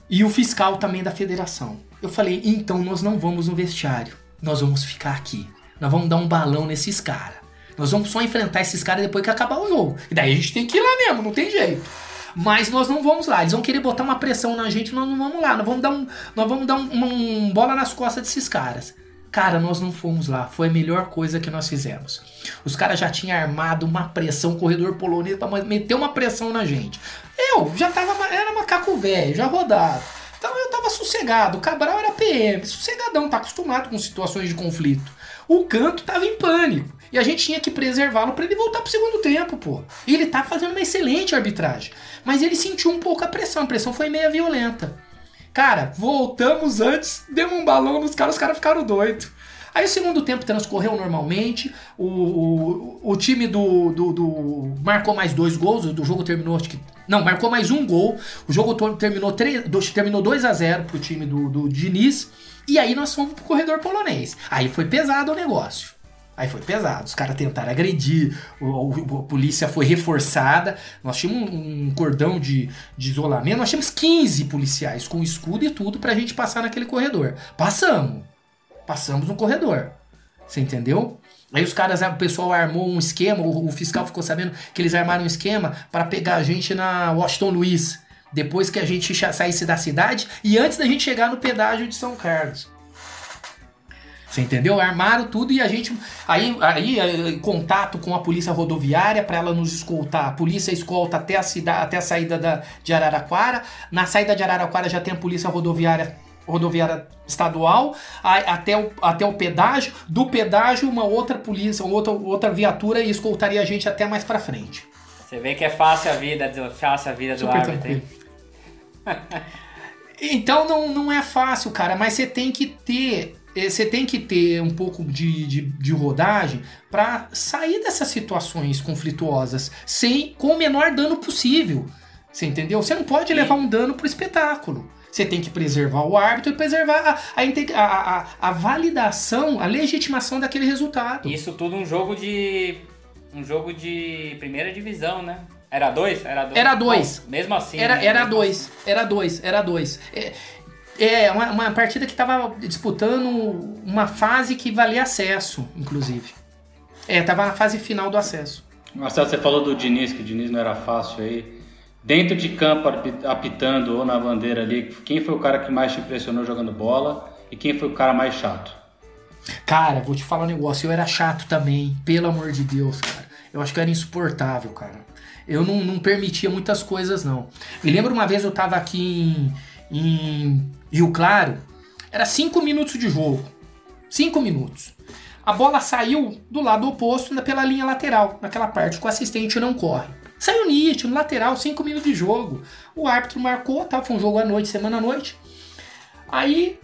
E o fiscal também da federação. Eu falei: então nós não vamos no vestiário, nós vamos ficar aqui. Nós vamos dar um balão nesses caras. Nós vamos só enfrentar esses caras depois que acabar o jogo. E daí a gente tem que ir lá mesmo, não tem jeito. Mas nós não vamos lá. Eles vão querer botar uma pressão na gente, nós não vamos lá. Nós vamos dar um, nós vamos dar um, uma, um bola nas costas desses caras. Cara, nós não fomos lá. Foi a melhor coisa que nós fizemos. Os caras já tinham armado uma pressão, corredor polonês, pra meter uma pressão na gente. Eu já tava. Era macaco velho, já rodado. Então eu tava sossegado. O Cabral era PM, sossegadão, tá acostumado com situações de conflito. O canto tava em pânico. E a gente tinha que preservá-lo para ele voltar pro segundo tempo, pô. E ele tá fazendo uma excelente arbitragem. Mas ele sentiu um pouco a pressão. A pressão foi meio violenta. Cara, voltamos antes, demos um balão nos caras, os caras ficaram doidos. Aí o segundo tempo transcorreu normalmente, o, o, o time do, do, do, marcou mais dois gols, o jogo terminou, acho que. Não, marcou mais um gol. O jogo terminou, 3, terminou 2 a 0 pro time do, do Diniz. E aí nós fomos pro corredor polonês. Aí foi pesado o negócio. Aí foi pesado, os caras tentaram agredir, o, a polícia foi reforçada. Nós tínhamos um, um cordão de, de, isolamento, nós tínhamos 15 policiais com escudo e tudo pra gente passar naquele corredor. Passamos. Passamos no corredor. Você entendeu? Aí os caras, o pessoal armou um esquema, o, o fiscal ficou sabendo que eles armaram um esquema para pegar a gente na Washington Luiz. Depois que a gente saísse da cidade e antes da gente chegar no pedágio de São Carlos. Você entendeu? Armaram tudo e a gente. Aí, aí contato com a polícia rodoviária para ela nos escoltar. A polícia escolta até a cidade, até a saída da, de Araraquara. Na saída de Araraquara já tem a polícia rodoviária rodoviária estadual até o, até o pedágio. Do pedágio, uma outra polícia, outra, outra viatura e escoltaria a gente até mais para frente. Você vê que é fácil a vida, fácil a vida Super do árbitro. então não, não é fácil, cara, mas você tem que ter você tem que ter um pouco de, de, de rodagem para sair dessas situações conflituosas sem com o menor dano possível. Você entendeu? Você não pode levar um dano pro espetáculo. Você tem que preservar o árbitro e preservar a, a, a, a, validação, a legitimação daquele resultado. Isso tudo um jogo de. um jogo de primeira divisão, né? Era dois? Era dois. Era dois. Bom, mesmo assim. Era, né? era, dois. Assim. era dois. Era dois. É, é, uma, uma partida que estava disputando uma fase que valia acesso, inclusive. É, tava na fase final do acesso. Marcelo, você falou do Diniz, que o Diniz não era fácil aí. Dentro de campo, apitando ou na bandeira ali, quem foi o cara que mais te impressionou jogando bola e quem foi o cara mais chato? Cara, vou te falar um negócio, eu era chato também, pelo amor de Deus, cara. Eu acho que eu era insuportável, cara. Eu não, não permitia muitas coisas, não. Me lembro uma vez eu tava aqui em, em Rio Claro, era 5 minutos de jogo. 5 minutos. A bola saiu do lado oposto pela linha lateral, naquela parte que o assistente não corre. Saiu nítido, lateral, 5 minutos de jogo. O árbitro marcou, tá? Foi um jogo à noite, semana à noite. Aí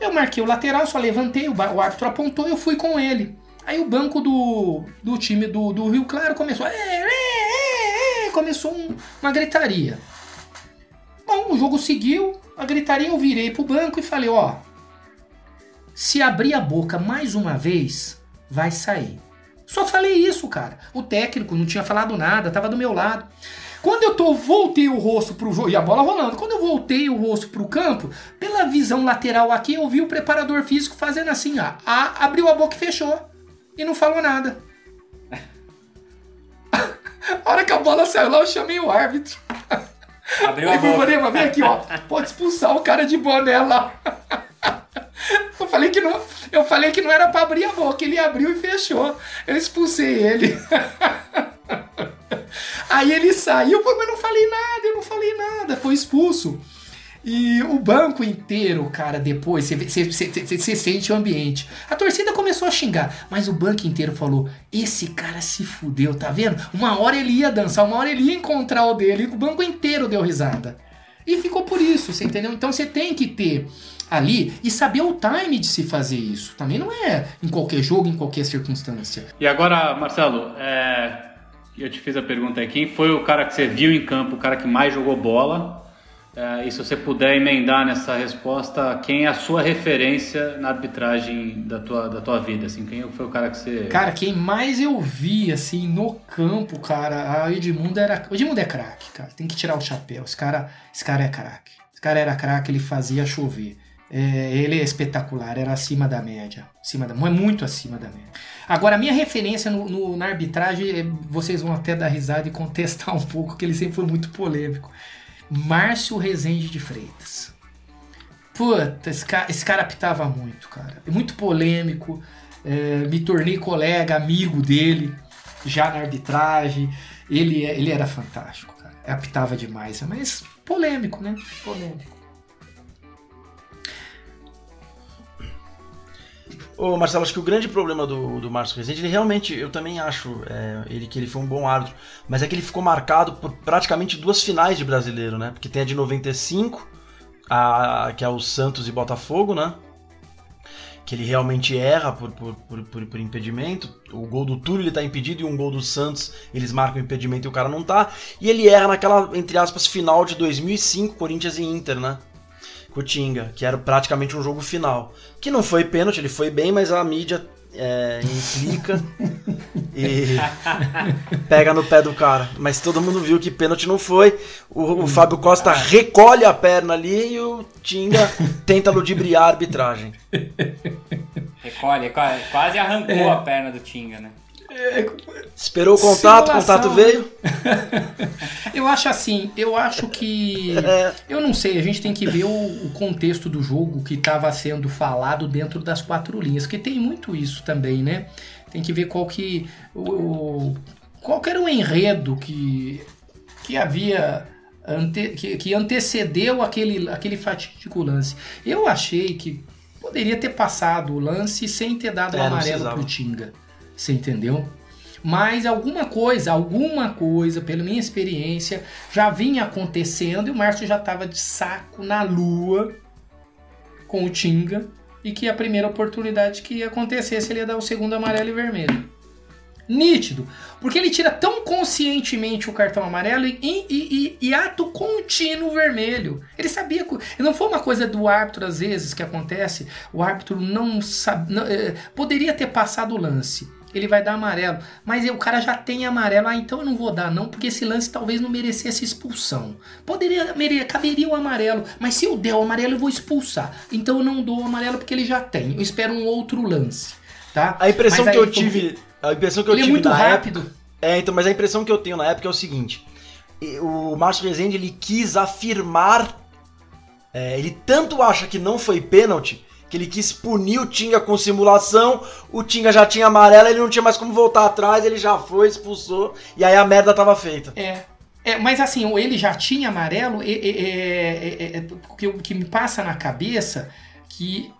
eu marquei o lateral, só levantei, o árbitro apontou e eu fui com ele. Aí o banco do, do time do, do Rio Claro começou. É, é, é, começou um, uma gritaria. Bom, o jogo seguiu, a gritaria eu virei pro banco e falei, ó, se abrir a boca mais uma vez, vai sair. Só falei isso, cara. O técnico não tinha falado nada, tava do meu lado. Quando eu tô, voltei o rosto pro jogo, e a bola rolando, quando eu voltei o rosto pro campo, pela visão lateral aqui, eu vi o preparador físico fazendo assim, ó. A, abriu a boca e fechou. E não falou nada. a hora que a bola saiu lá, eu chamei o árbitro. Abriu a boca. Vem aqui, ó. Pode expulsar o cara de boné lá. Eu falei que não, eu falei que não era para abrir a boca, ele abriu e fechou. Eu expulsei ele. Aí ele saiu, mas não falei nada, eu não falei nada, foi expulso. E o banco inteiro, cara, depois, você sente o ambiente. A torcida começou a xingar, mas o banco inteiro falou: esse cara se fudeu, tá vendo? Uma hora ele ia dançar, uma hora ele ia encontrar o dele. O banco inteiro deu risada. E ficou por isso, você entendeu? Então você tem que ter ali e saber o time de se fazer isso. Também não é em qualquer jogo, em qualquer circunstância. E agora, Marcelo, é... eu te fiz a pergunta aí, quem foi o cara que você viu em campo, o cara que mais jogou bola? É, e se você puder emendar nessa resposta, quem é a sua referência na arbitragem da tua, da tua vida? Assim, quem foi o cara que você. Cara, quem mais eu vi, assim, no campo, cara, a Edmundo era. O Edmundo é craque, cara. Tem que tirar o chapéu. Esse cara, esse cara é craque. Esse cara era craque, ele fazia chover. É, ele é espetacular, era acima da média. Acima da, muito acima da média. Agora, a minha referência no, no, na arbitragem, é, vocês vão até dar risada e contestar um pouco, que ele sempre foi muito polêmico. Márcio Rezende de Freitas. Puta, esse cara, esse cara apitava muito, cara. É muito polêmico. É, me tornei colega, amigo dele, já na arbitragem. Ele, ele era fantástico, cara. Apitava demais, mas polêmico, né? Polêmico. Ô Marcelo, acho que o grande problema do, do Márcio Rezende, ele realmente, eu também acho é, ele que ele foi um bom árbitro, mas é que ele ficou marcado por praticamente duas finais de brasileiro, né? Porque tem a de 95, a, que é o Santos e Botafogo, né? Que ele realmente erra por, por, por, por, impedimento. O gol do Túlio ele tá impedido e um gol do Santos eles marcam impedimento e o cara não tá. E ele erra naquela, entre aspas, final de 2005, Corinthians e Inter, né? Cotinga, que era praticamente um jogo final. Que não foi pênalti, ele foi bem, mas a mídia é, implica e pega no pé do cara. Mas todo mundo viu que pênalti não foi. O, o Fábio Costa recolhe a perna ali e o Tinga tenta ludibriar a arbitragem. Recolhe, quase arrancou é. a perna do Tinga, né? Esperou o contato, o contato veio. eu acho assim, eu acho que. Eu não sei, a gente tem que ver o, o contexto do jogo que estava sendo falado dentro das quatro linhas, que tem muito isso também, né? Tem que ver qual que. O, qual que era o enredo que, que havia. Ante, que, que antecedeu aquele, aquele fatídico lance. Eu achei que poderia ter passado o lance sem ter dado o é, amarelo pro Tinga. Você entendeu? Mas alguma coisa, alguma coisa, pela minha experiência, já vinha acontecendo e o Márcio já estava de saco na lua com o Tinga e que a primeira oportunidade que ia acontecesse ele ia dar o segundo amarelo e vermelho. Nítido, porque ele tira tão conscientemente o cartão amarelo e, e, e, e ato contínuo vermelho. Ele sabia. Não foi uma coisa do árbitro, às vezes, que acontece. O árbitro não sabe. Não, é, poderia ter passado o lance ele vai dar amarelo. Mas o cara já tem amarelo, ah, então eu não vou dar não, porque esse lance talvez não merecesse expulsão. Poderia, mere, caberia o amarelo, mas se eu der o amarelo eu vou expulsar. Então eu não dou o amarelo porque ele já tem. Eu espero um outro lance, tá? A impressão que eu tive, a impressão que eu ele é tive é muito rápido. Época, é, então, mas a impressão que eu tenho na época é o seguinte: o Márcio Rezende ele quis afirmar, é, ele tanto acha que não foi pênalti que ele quis punir o Tinga com simulação, o Tinga já tinha amarela, ele não tinha mais como voltar atrás, ele já foi, expulsou, e aí a merda tava feita. É. É, mas assim, ele já tinha amarelo, é, é, é, o que, que me passa na cabeça que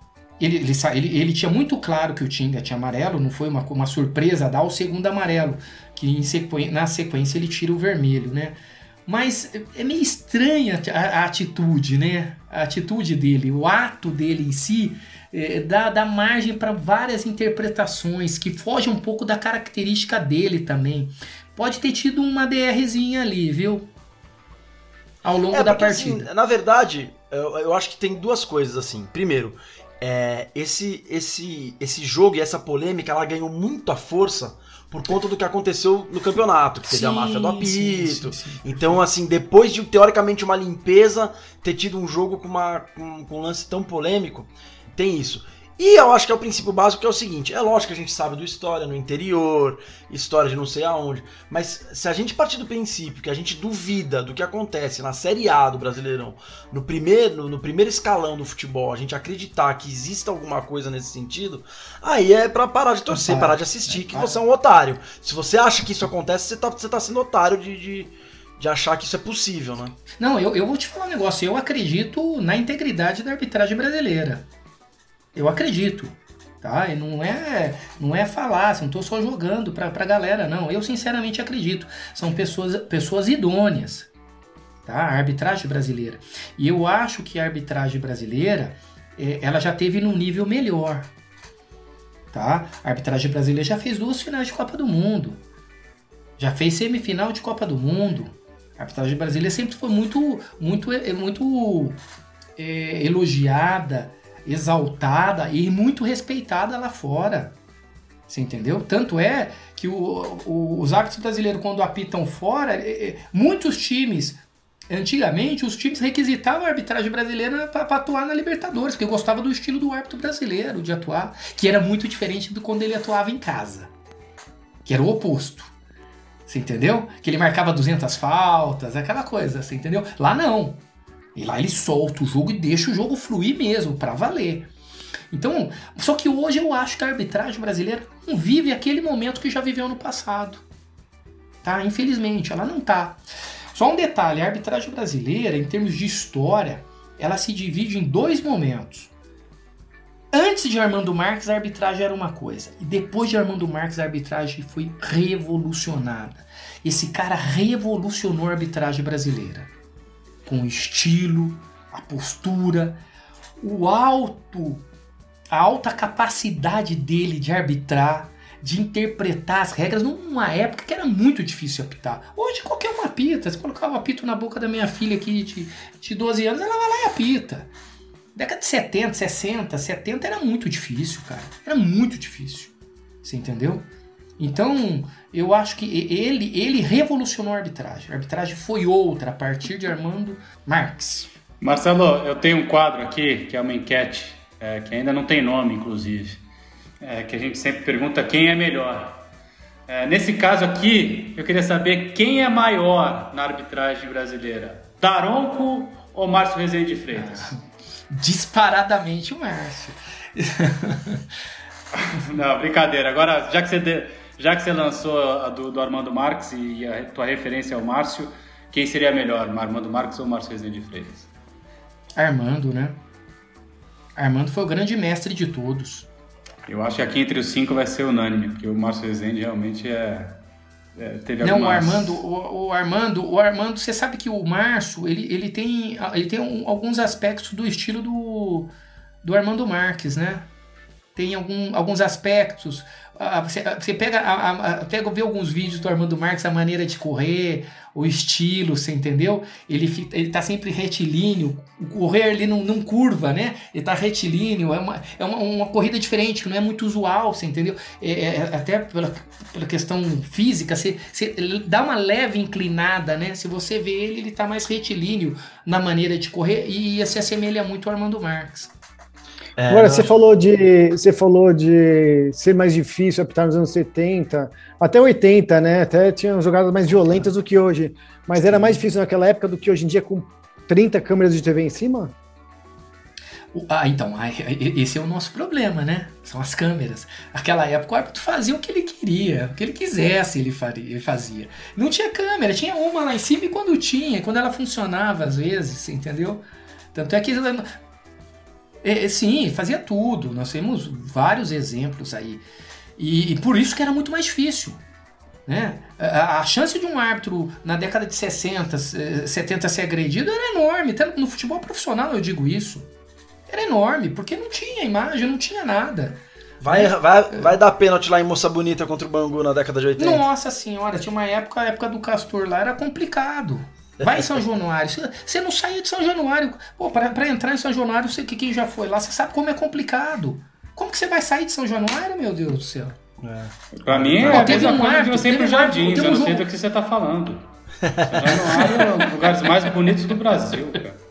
ele, ele, ele, ele, tinha muito claro que o Tinga tinha amarelo, não foi uma, uma surpresa dar o segundo amarelo, que na sequência ele tira o vermelho, né? Mas é meio estranha a, a, atitude, né? A atitude dele, o ato dele em si, é, dá, dá margem para várias interpretações que fogem um pouco da característica dele também. Pode ter tido uma DRzinha ali, viu? Ao longo é, da porque, partida. Assim, na verdade, eu, eu, acho que tem duas coisas assim. Primeiro, é, esse, esse, esse jogo e essa polêmica ela ganhou muita força por conta do que aconteceu no campeonato, que teve sim, a máfia do apito. Sim, sim, então, assim, depois de teoricamente uma limpeza, ter tido um jogo com, uma, com, com um lance tão polêmico, tem isso. E eu acho que é o princípio básico que é o seguinte: é lógico que a gente sabe do história no interior, história de não sei aonde, mas se a gente partir do princípio que a gente duvida do que acontece na Série A do Brasileirão, no primeiro, no primeiro escalão do futebol, a gente acreditar que exista alguma coisa nesse sentido, aí é para parar de torcer, parar de assistir, que você é um otário. Se você acha que isso acontece, você tá, você tá sendo otário de, de de achar que isso é possível, né? Não, eu, eu vou te falar um negócio. Eu acredito na integridade da arbitragem brasileira. Eu acredito. Tá? E não é, não é falar, não estou só jogando para a galera, não. Eu sinceramente acredito. São pessoas, pessoas idôneas. Tá? A arbitragem brasileira. E eu acho que a arbitragem brasileira é, ela já teve num nível melhor. Tá? A arbitragem brasileira já fez duas finais de Copa do Mundo. Já fez semifinal de Copa do Mundo. A arbitragem brasileira sempre foi muito, muito, muito é, elogiada, exaltada e muito respeitada lá fora. Você entendeu? Tanto é que o, o, os árbitros brasileiros, quando apitam fora, é, é, muitos times Antigamente, os times requisitavam a arbitragem brasileira para atuar na Libertadores, porque gostava do estilo do árbitro brasileiro de atuar, que era muito diferente do quando ele atuava em casa, que era o oposto. Você entendeu? Que ele marcava 200 faltas, aquela coisa, você entendeu? Lá não. E lá ele solta o jogo e deixa o jogo fluir mesmo, para valer. Então, só que hoje eu acho que a arbitragem brasileira não vive aquele momento que já viveu no passado. Tá? Infelizmente, ela não tá. Só um detalhe, a arbitragem brasileira, em termos de história, ela se divide em dois momentos. Antes de Armando Marques, a arbitragem era uma coisa. E depois de Armando Marques, a arbitragem foi revolucionada. Esse cara revolucionou a arbitragem brasileira. Com o estilo, a postura, o alto, a alta capacidade dele de arbitrar, de interpretar as regras numa época que era muito difícil apitar. Hoje qualquer uma apita. Se colocar um apito na boca da minha filha aqui de, de 12 anos, ela vai lá e apita. Década de 70, 60, 70 era muito difícil, cara. Era muito difícil. Você entendeu? Então, eu acho que ele, ele revolucionou a arbitragem. A arbitragem foi outra a partir de Armando Marx. Marcelo, eu tenho um quadro aqui que é uma enquete, é, que ainda não tem nome, inclusive é, que a gente sempre pergunta quem é melhor. É, nesse caso aqui, eu queria saber quem é maior na arbitragem brasileira: Daronco ou Márcio Rezende de Freitas? Disparadamente o Márcio. Não, brincadeira. Agora, já que você, já que você lançou a do, do Armando Marques e a tua referência ao é Márcio, quem seria melhor, Armando Marques ou Márcio Rezende de Freitas? Armando, né? Armando foi o grande mestre de todos. Eu acho que aqui entre os cinco vai ser unânime, porque o Márcio Rezende realmente é, é, teve Não, algumas... o Armando, o, o, Armando, o Armando, você sabe que o Márcio, ele, ele tem, ele tem um, alguns aspectos do estilo do, do Armando Marques, né? Tem algum, alguns aspectos. Você, você pega, a, a, pega alguns vídeos do Armando Marques, a maneira de correr, o estilo, você entendeu? Ele, ele tá sempre retilíneo, o correr ele não, não curva, né? Ele tá retilíneo, é uma, é uma, uma corrida diferente, que não é muito usual, você entendeu? É, é, é até pela, pela questão física, você, você dá uma leve inclinada, né? Se você vê ele, ele tá mais retilíneo na maneira de correr e se assemelha muito ao Armando Marques. É, Agora, você falou de você falou de ser mais difícil apitar nos anos 70, até 80, né? Até tinham jogadas mais violentas do que hoje. Mas era mais difícil naquela época do que hoje em dia com 30 câmeras de TV em cima? Ah, então, esse é o nosso problema, né? São as câmeras. Naquela época o árbitro fazia o que ele queria, o que ele quisesse ele fazia. Não tinha câmera, tinha uma lá em cima e quando tinha, quando ela funcionava às vezes, entendeu? Tanto é que é, é, sim, fazia tudo. Nós temos vários exemplos aí. E, e, por isso que era muito mais difícil. Né? A, a, chance de um árbitro na década de 60, 70 eh, ser agredido era enorme. Até no futebol profissional eu digo isso. Era enorme, porque não tinha imagem, não tinha nada. Vai, é, vai, vai dar pênalti lá em Moça Bonita contra o Bangu na década de 80. Nossa senhora, tinha uma época, a época do Castor lá era complicado. Vai em São Januário. Você não saía de São Januário. Pô, para entrar em São Januário, você que quem já foi lá, você sabe como é complicado. Como que você vai sair de São Januário, meu Deus do céu? É. Pra mim é Pô, a mesma um coisa de você ir pro Jardins, eu não sei do que você tá falando. São Januário é um dos lugares mais bonitos do Brasil, cara.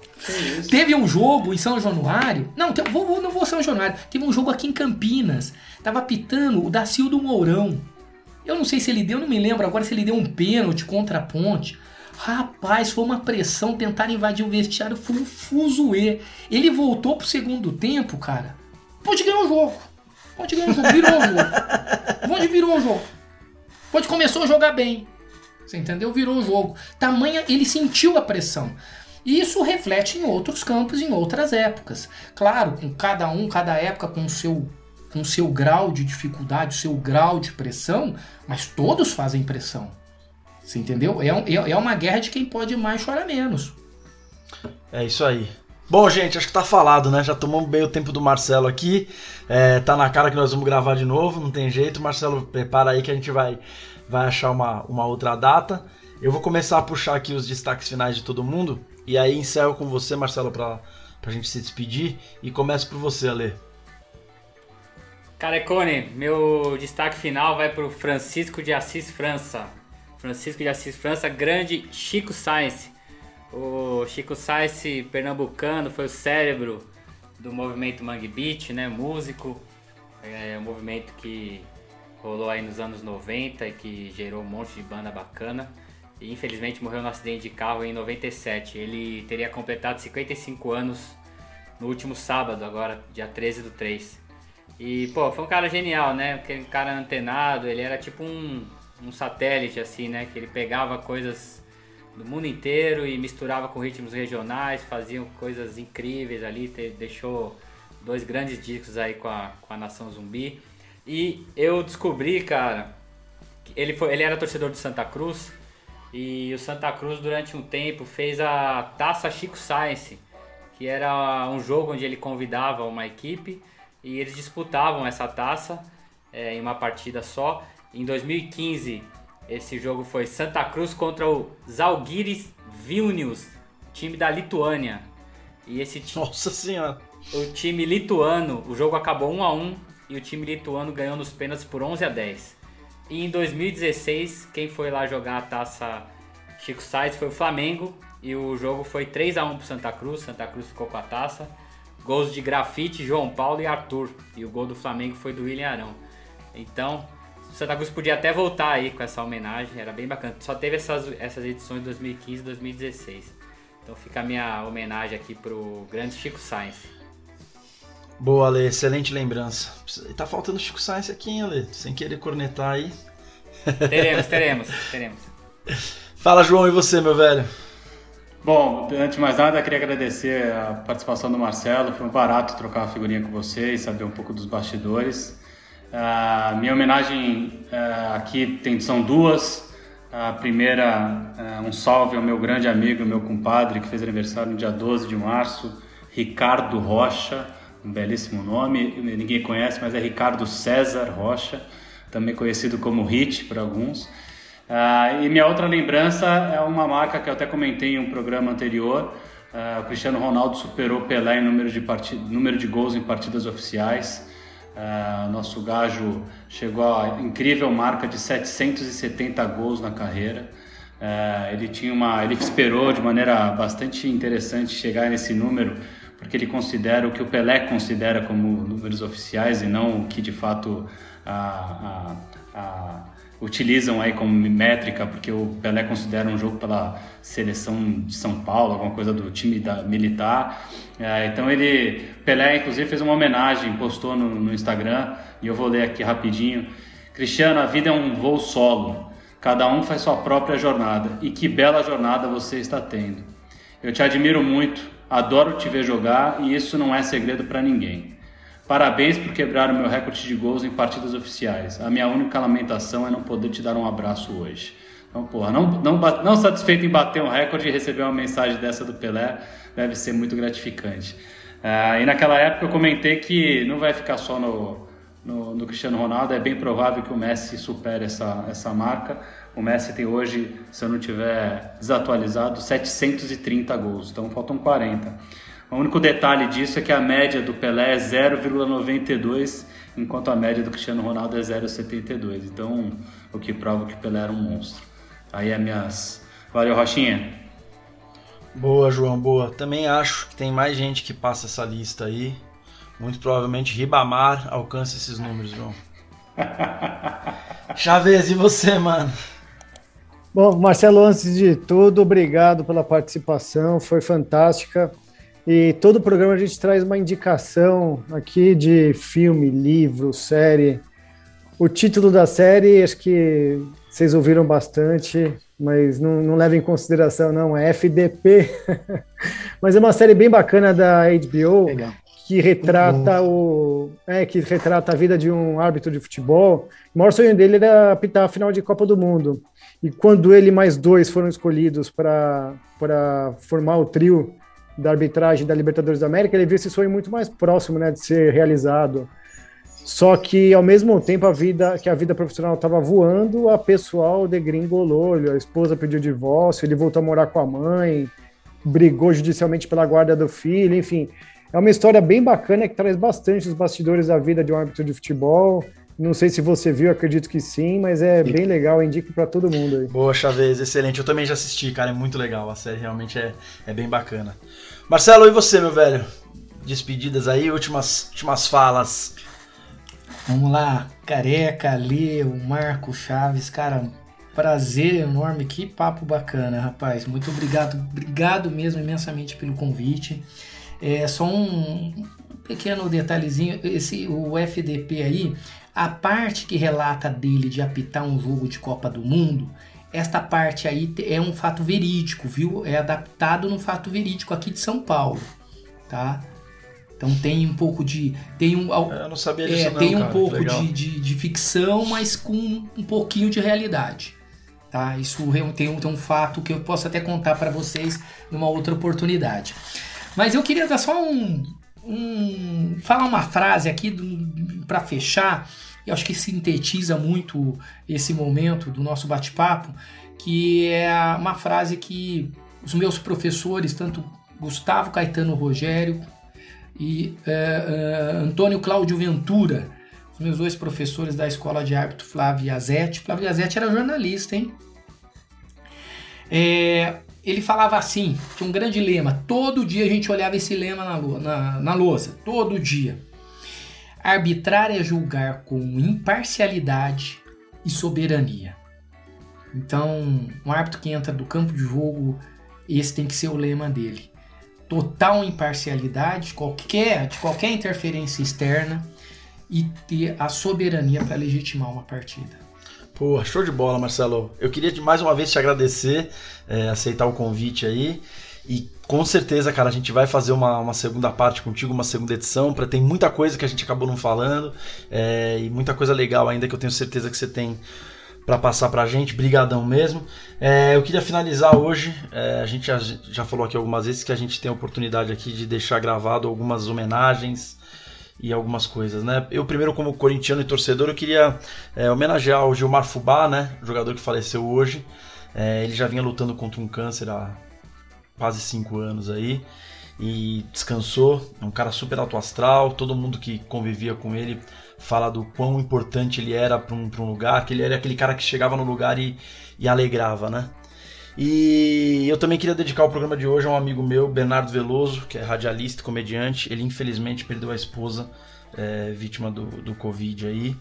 Teve um jogo em São Januário. Não, vou, vou, não vou São Januário. Teve um jogo aqui em Campinas. Tava pitando o Dacildo Mourão. Eu não sei se ele deu, não me lembro agora se ele deu um pênalti contra a ponte. Rapaz, foi uma pressão tentar invadir o vestiário, foi um fuzuê. Ele voltou pro segundo tempo, cara. Pode ganhar o jogo. Pode ganhar o jogo, virou o jogo. Onde virou o jogo? Pode começou a jogar bem. Você entendeu? Virou o jogo. Tamanha, ele sentiu a pressão. E isso reflete em outros campos, em outras épocas. Claro, com cada um, cada época com o seu com seu grau de dificuldade, o seu grau de pressão, mas todos fazem pressão. Você entendeu? É, é, é uma guerra de quem pode mais chorar menos. É isso aí. Bom, gente, acho que tá falado, né? Já tomamos bem o tempo do Marcelo aqui. É, tá na cara que nós vamos gravar de novo, não tem jeito. Marcelo, prepara aí que a gente vai, vai achar uma, uma outra data. Eu vou começar a puxar aqui os destaques finais de todo mundo. E aí encerro com você, Marcelo, pra, pra gente se despedir. E começo por você, Ale. Carecone, meu destaque final vai pro Francisco de Assis França. Francisco de Assis França, grande Chico Sainz. O Chico Sainz, pernambucano, foi o cérebro do movimento Mangue Beat, né? Músico. É um movimento que rolou aí nos anos 90 e que gerou um monte de banda bacana. E infelizmente morreu no acidente de carro em 97. Ele teria completado 55 anos no último sábado, agora, dia 13 do 3. E, pô, foi um cara genial, né? Aquele cara antenado, ele era tipo um, um satélite, assim, né? Que ele pegava coisas do mundo inteiro e misturava com ritmos regionais, faziam coisas incríveis ali, te, deixou dois grandes discos aí com a, com a Nação Zumbi. E eu descobri, cara, ele, foi, ele era torcedor do Santa Cruz e o Santa Cruz, durante um tempo, fez a Taça Chico Science, que era um jogo onde ele convidava uma equipe e eles disputavam essa taça é, em uma partida só. Em 2015, esse jogo foi Santa Cruz contra o Zalgiris Vilnius, time da Lituânia. E esse time. Nossa Senhora! O time lituano, o jogo acabou 1 a 1 e o time lituano ganhou nos pênaltis por 11 a 10. E em 2016, quem foi lá jogar a taça Chico Sainz foi o Flamengo e o jogo foi 3 a 1 pro Santa Cruz. Santa Cruz ficou com a taça. Gols de Grafite, João Paulo e Arthur. E o gol do Flamengo foi do William Arão. Então, Santa Cruz podia até voltar aí com essa homenagem, era bem bacana. Só teve essas, essas edições de 2015 e 2016. Então fica a minha homenagem aqui pro grande Chico Sainz. Boa, Ale, excelente lembrança. Tá faltando Chico Sainz aqui, hein, Ale? Sem querer cornetar aí. Teremos, teremos, teremos. Fala, João, e você, meu velho? Bom, antes de mais nada, queria agradecer a participação do Marcelo. Foi um barato trocar uma figurinha com vocês, saber um pouco dos bastidores. Uh, minha homenagem uh, aqui tem, são duas. A primeira, uh, um salve ao meu grande amigo, meu compadre, que fez aniversário no dia 12 de março, Ricardo Rocha, um belíssimo nome, ninguém conhece, mas é Ricardo César Rocha, também conhecido como Hit por alguns. E minha outra lembrança é uma marca que eu até comentei em um programa anterior. O Cristiano Ronaldo superou Pelé em número de, número de gols em partidas oficiais. Uh, nosso gajo chegou à incrível marca de 770 gols na carreira. ele tinha uma, ele esperou de maneira bastante interessante chegar nesse número, porque ele considera o que o Pelé considera como números oficiais e não o que de fato a, a, a utilizam aí como métrica, porque o Pelé considera um jogo pela seleção de São Paulo, alguma coisa do time da, militar. É, então ele, Pelé inclusive fez uma homenagem, postou no, no Instagram, e eu vou ler aqui rapidinho. Cristiano, a vida é um voo solo. Cada um faz sua própria jornada. E que bela jornada você está tendo. Eu te admiro muito, adoro te ver jogar e isso não é segredo para ninguém. Parabéns por quebrar o meu recorde de gols em partidas oficiais. A minha única lamentação é não poder te dar um abraço hoje. Então, porra, não, não, não satisfeito em bater um recorde e receber uma mensagem dessa do Pelé deve ser muito gratificante. Uh, e naquela época eu comentei que não vai ficar só no, no, no, Cristiano Ronaldo, é bem provável que o Messi supere essa, essa marca. O Messi tem hoje, se eu não tiver desatualizado, 730 gols, então faltam 40. O único detalhe disso é que a média do Pelé é 0,92, enquanto a média do Cristiano Ronaldo é 0,72. Então, o que prova que o Pelé era um monstro. Aí é minhas. Valeu, Rochinha. Boa, João, boa. Também acho que tem mais gente que passa essa lista aí. Muito provavelmente Ribamar alcança esses números, João. Chaves, e você, mano? Bom, Marcelo, antes de tudo, obrigado pela participação, foi fantástica. E todo programa a gente traz uma indicação aqui de filme, livro, série. O título da série, acho que vocês ouviram bastante, mas não, não leva em consideração, não, é FDP. mas é uma série bem bacana da HBO. Legal. Que retrata o. É, que retrata a vida de um árbitro de futebol. O maior sonho dele era apitar a final de Copa do Mundo. E quando ele mais dois foram escolhidos para formar o trio da arbitragem da Libertadores da América, ele viu esse sonho muito mais próximo, né, de ser realizado. Só que ao mesmo tempo a vida que a vida profissional estava voando, a pessoal degringolou, a esposa pediu divórcio, ele voltou a morar com a mãe, brigou judicialmente pela guarda do filho, enfim. É uma história bem bacana que traz bastante os bastidores da vida de um árbitro de futebol. Não sei se você viu, acredito que sim, mas é bem legal, indico para todo mundo aí. Boa, Chavez, excelente. Eu também já assisti, cara, é muito legal. A série realmente é, é bem bacana. Marcelo, e você, meu velho? Despedidas aí, últimas, últimas falas. Vamos lá, Careca, Leo, Marco Chaves, cara, prazer enorme, que papo bacana, rapaz. Muito obrigado, obrigado mesmo imensamente pelo convite. É só um pequeno detalhezinho, esse o FDP aí, a parte que relata dele de apitar um jogo de Copa do Mundo, esta parte aí é um fato verídico, viu? É adaptado no fato verídico aqui de São Paulo, tá? Então tem um pouco de. Tem um, Eu não sabia disso, é, não, Tem um cara, pouco de, de, de ficção, mas com um pouquinho de realidade. Tá? Isso tem um, tem um fato que eu posso até contar para vocês numa outra oportunidade. Mas eu queria dar só um. Um falar uma frase aqui para fechar. Eu acho que sintetiza muito esse momento do nosso bate-papo, que é uma frase que os meus professores, tanto Gustavo Caetano Rogério e eh, eh, Antônio Cláudio Ventura, os meus dois professores da escola de árbitro Flávio Iazetti. Flávio Iazetti era jornalista, hein? É, ele falava assim, tinha um grande lema, todo dia a gente olhava esse lema na, na, na lousa, todo dia. Arbitrar é julgar com imparcialidade e soberania. Então, um árbitro que entra do campo de jogo, esse tem que ser o lema dele. Total imparcialidade de qualquer, de qualquer interferência externa e ter a soberania para legitimar uma partida. Pô, show de bola, Marcelo. Eu queria mais uma vez te agradecer, é, aceitar o convite aí. E com certeza, cara, a gente vai fazer uma, uma segunda parte contigo, uma segunda edição, para tem muita coisa que a gente acabou não falando é, e muita coisa legal ainda que eu tenho certeza que você tem para passar pra gente. Brigadão mesmo. É, eu queria finalizar hoje. é, a gente já, já falou aqui algumas vezes que a gente tem a oportunidade aqui de deixar gravado algumas homenagens e algumas coisas, né? Eu primeiro como corintiano e torcedor eu queria é, homenagear o Gilmar Fubá, né? Jogador que faleceu hoje. É, ele já vinha lutando contra um câncer há quase cinco anos aí e descansou. É um cara super alto astral. Todo mundo que convivia com ele fala do quão importante ele era para um, um lugar, que ele era aquele cara que chegava no lugar e, e alegrava, né? E eu também queria dedicar o programa de hoje a um amigo meu, Bernardo Veloso, que é radialista e comediante. Ele infelizmente perdeu a esposa, é, vítima do, do Covid aí.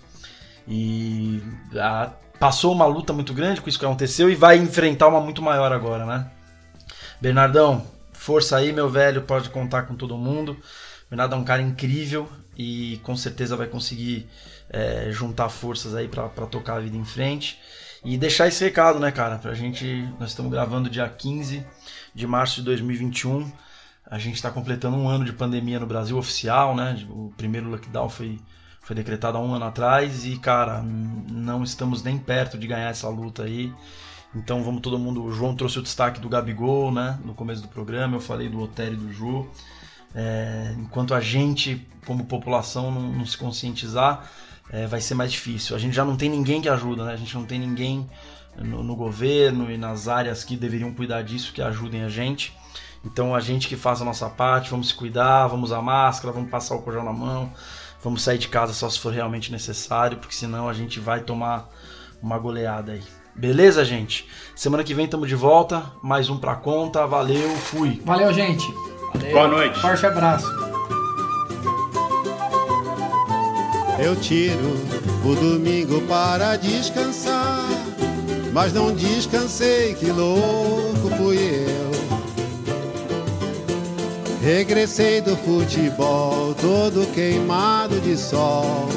E ah, passou uma luta muito grande com isso que aconteceu e vai enfrentar uma muito maior agora, né? Bernardão, força aí, meu velho, pode contar com todo mundo. Bernardo é um cara incrível e com certeza vai conseguir é, juntar forças aí para tocar a vida em frente. E deixar esse recado, né, cara? Pra gente. Nós estamos gravando dia 15 de março de 2021. A gente está completando um ano de pandemia no Brasil oficial, né? O primeiro lockdown foi, foi decretado há um ano atrás e, cara, não estamos nem perto de ganhar essa luta aí. Então vamos todo mundo. O João trouxe o destaque do Gabigol, né? No começo do programa, eu falei do Otério e do Ju. É, enquanto a gente, como população, não, não se conscientizar, é, vai ser mais difícil. A gente já não tem ninguém que ajuda, né? A gente não tem ninguém no, no, governo e nas áreas que deveriam cuidar disso que ajudem a gente. Então a gente que faz a nossa parte, vamos se cuidar, vamos usar máscara, vamos passar o cojão na mão, vamos sair de casa só se for realmente necessário, porque senão a gente vai tomar uma goleada aí. Beleza, gente? Semana que vem estamos de volta. Mais um pra conta. Valeu, fui. Valeu, gente. Valeu. Boa noite. Forte abraço. Eu tiro o domingo para descansar, mas não descansei, que louco fui eu. Regressei do futebol, todo queimado de sol.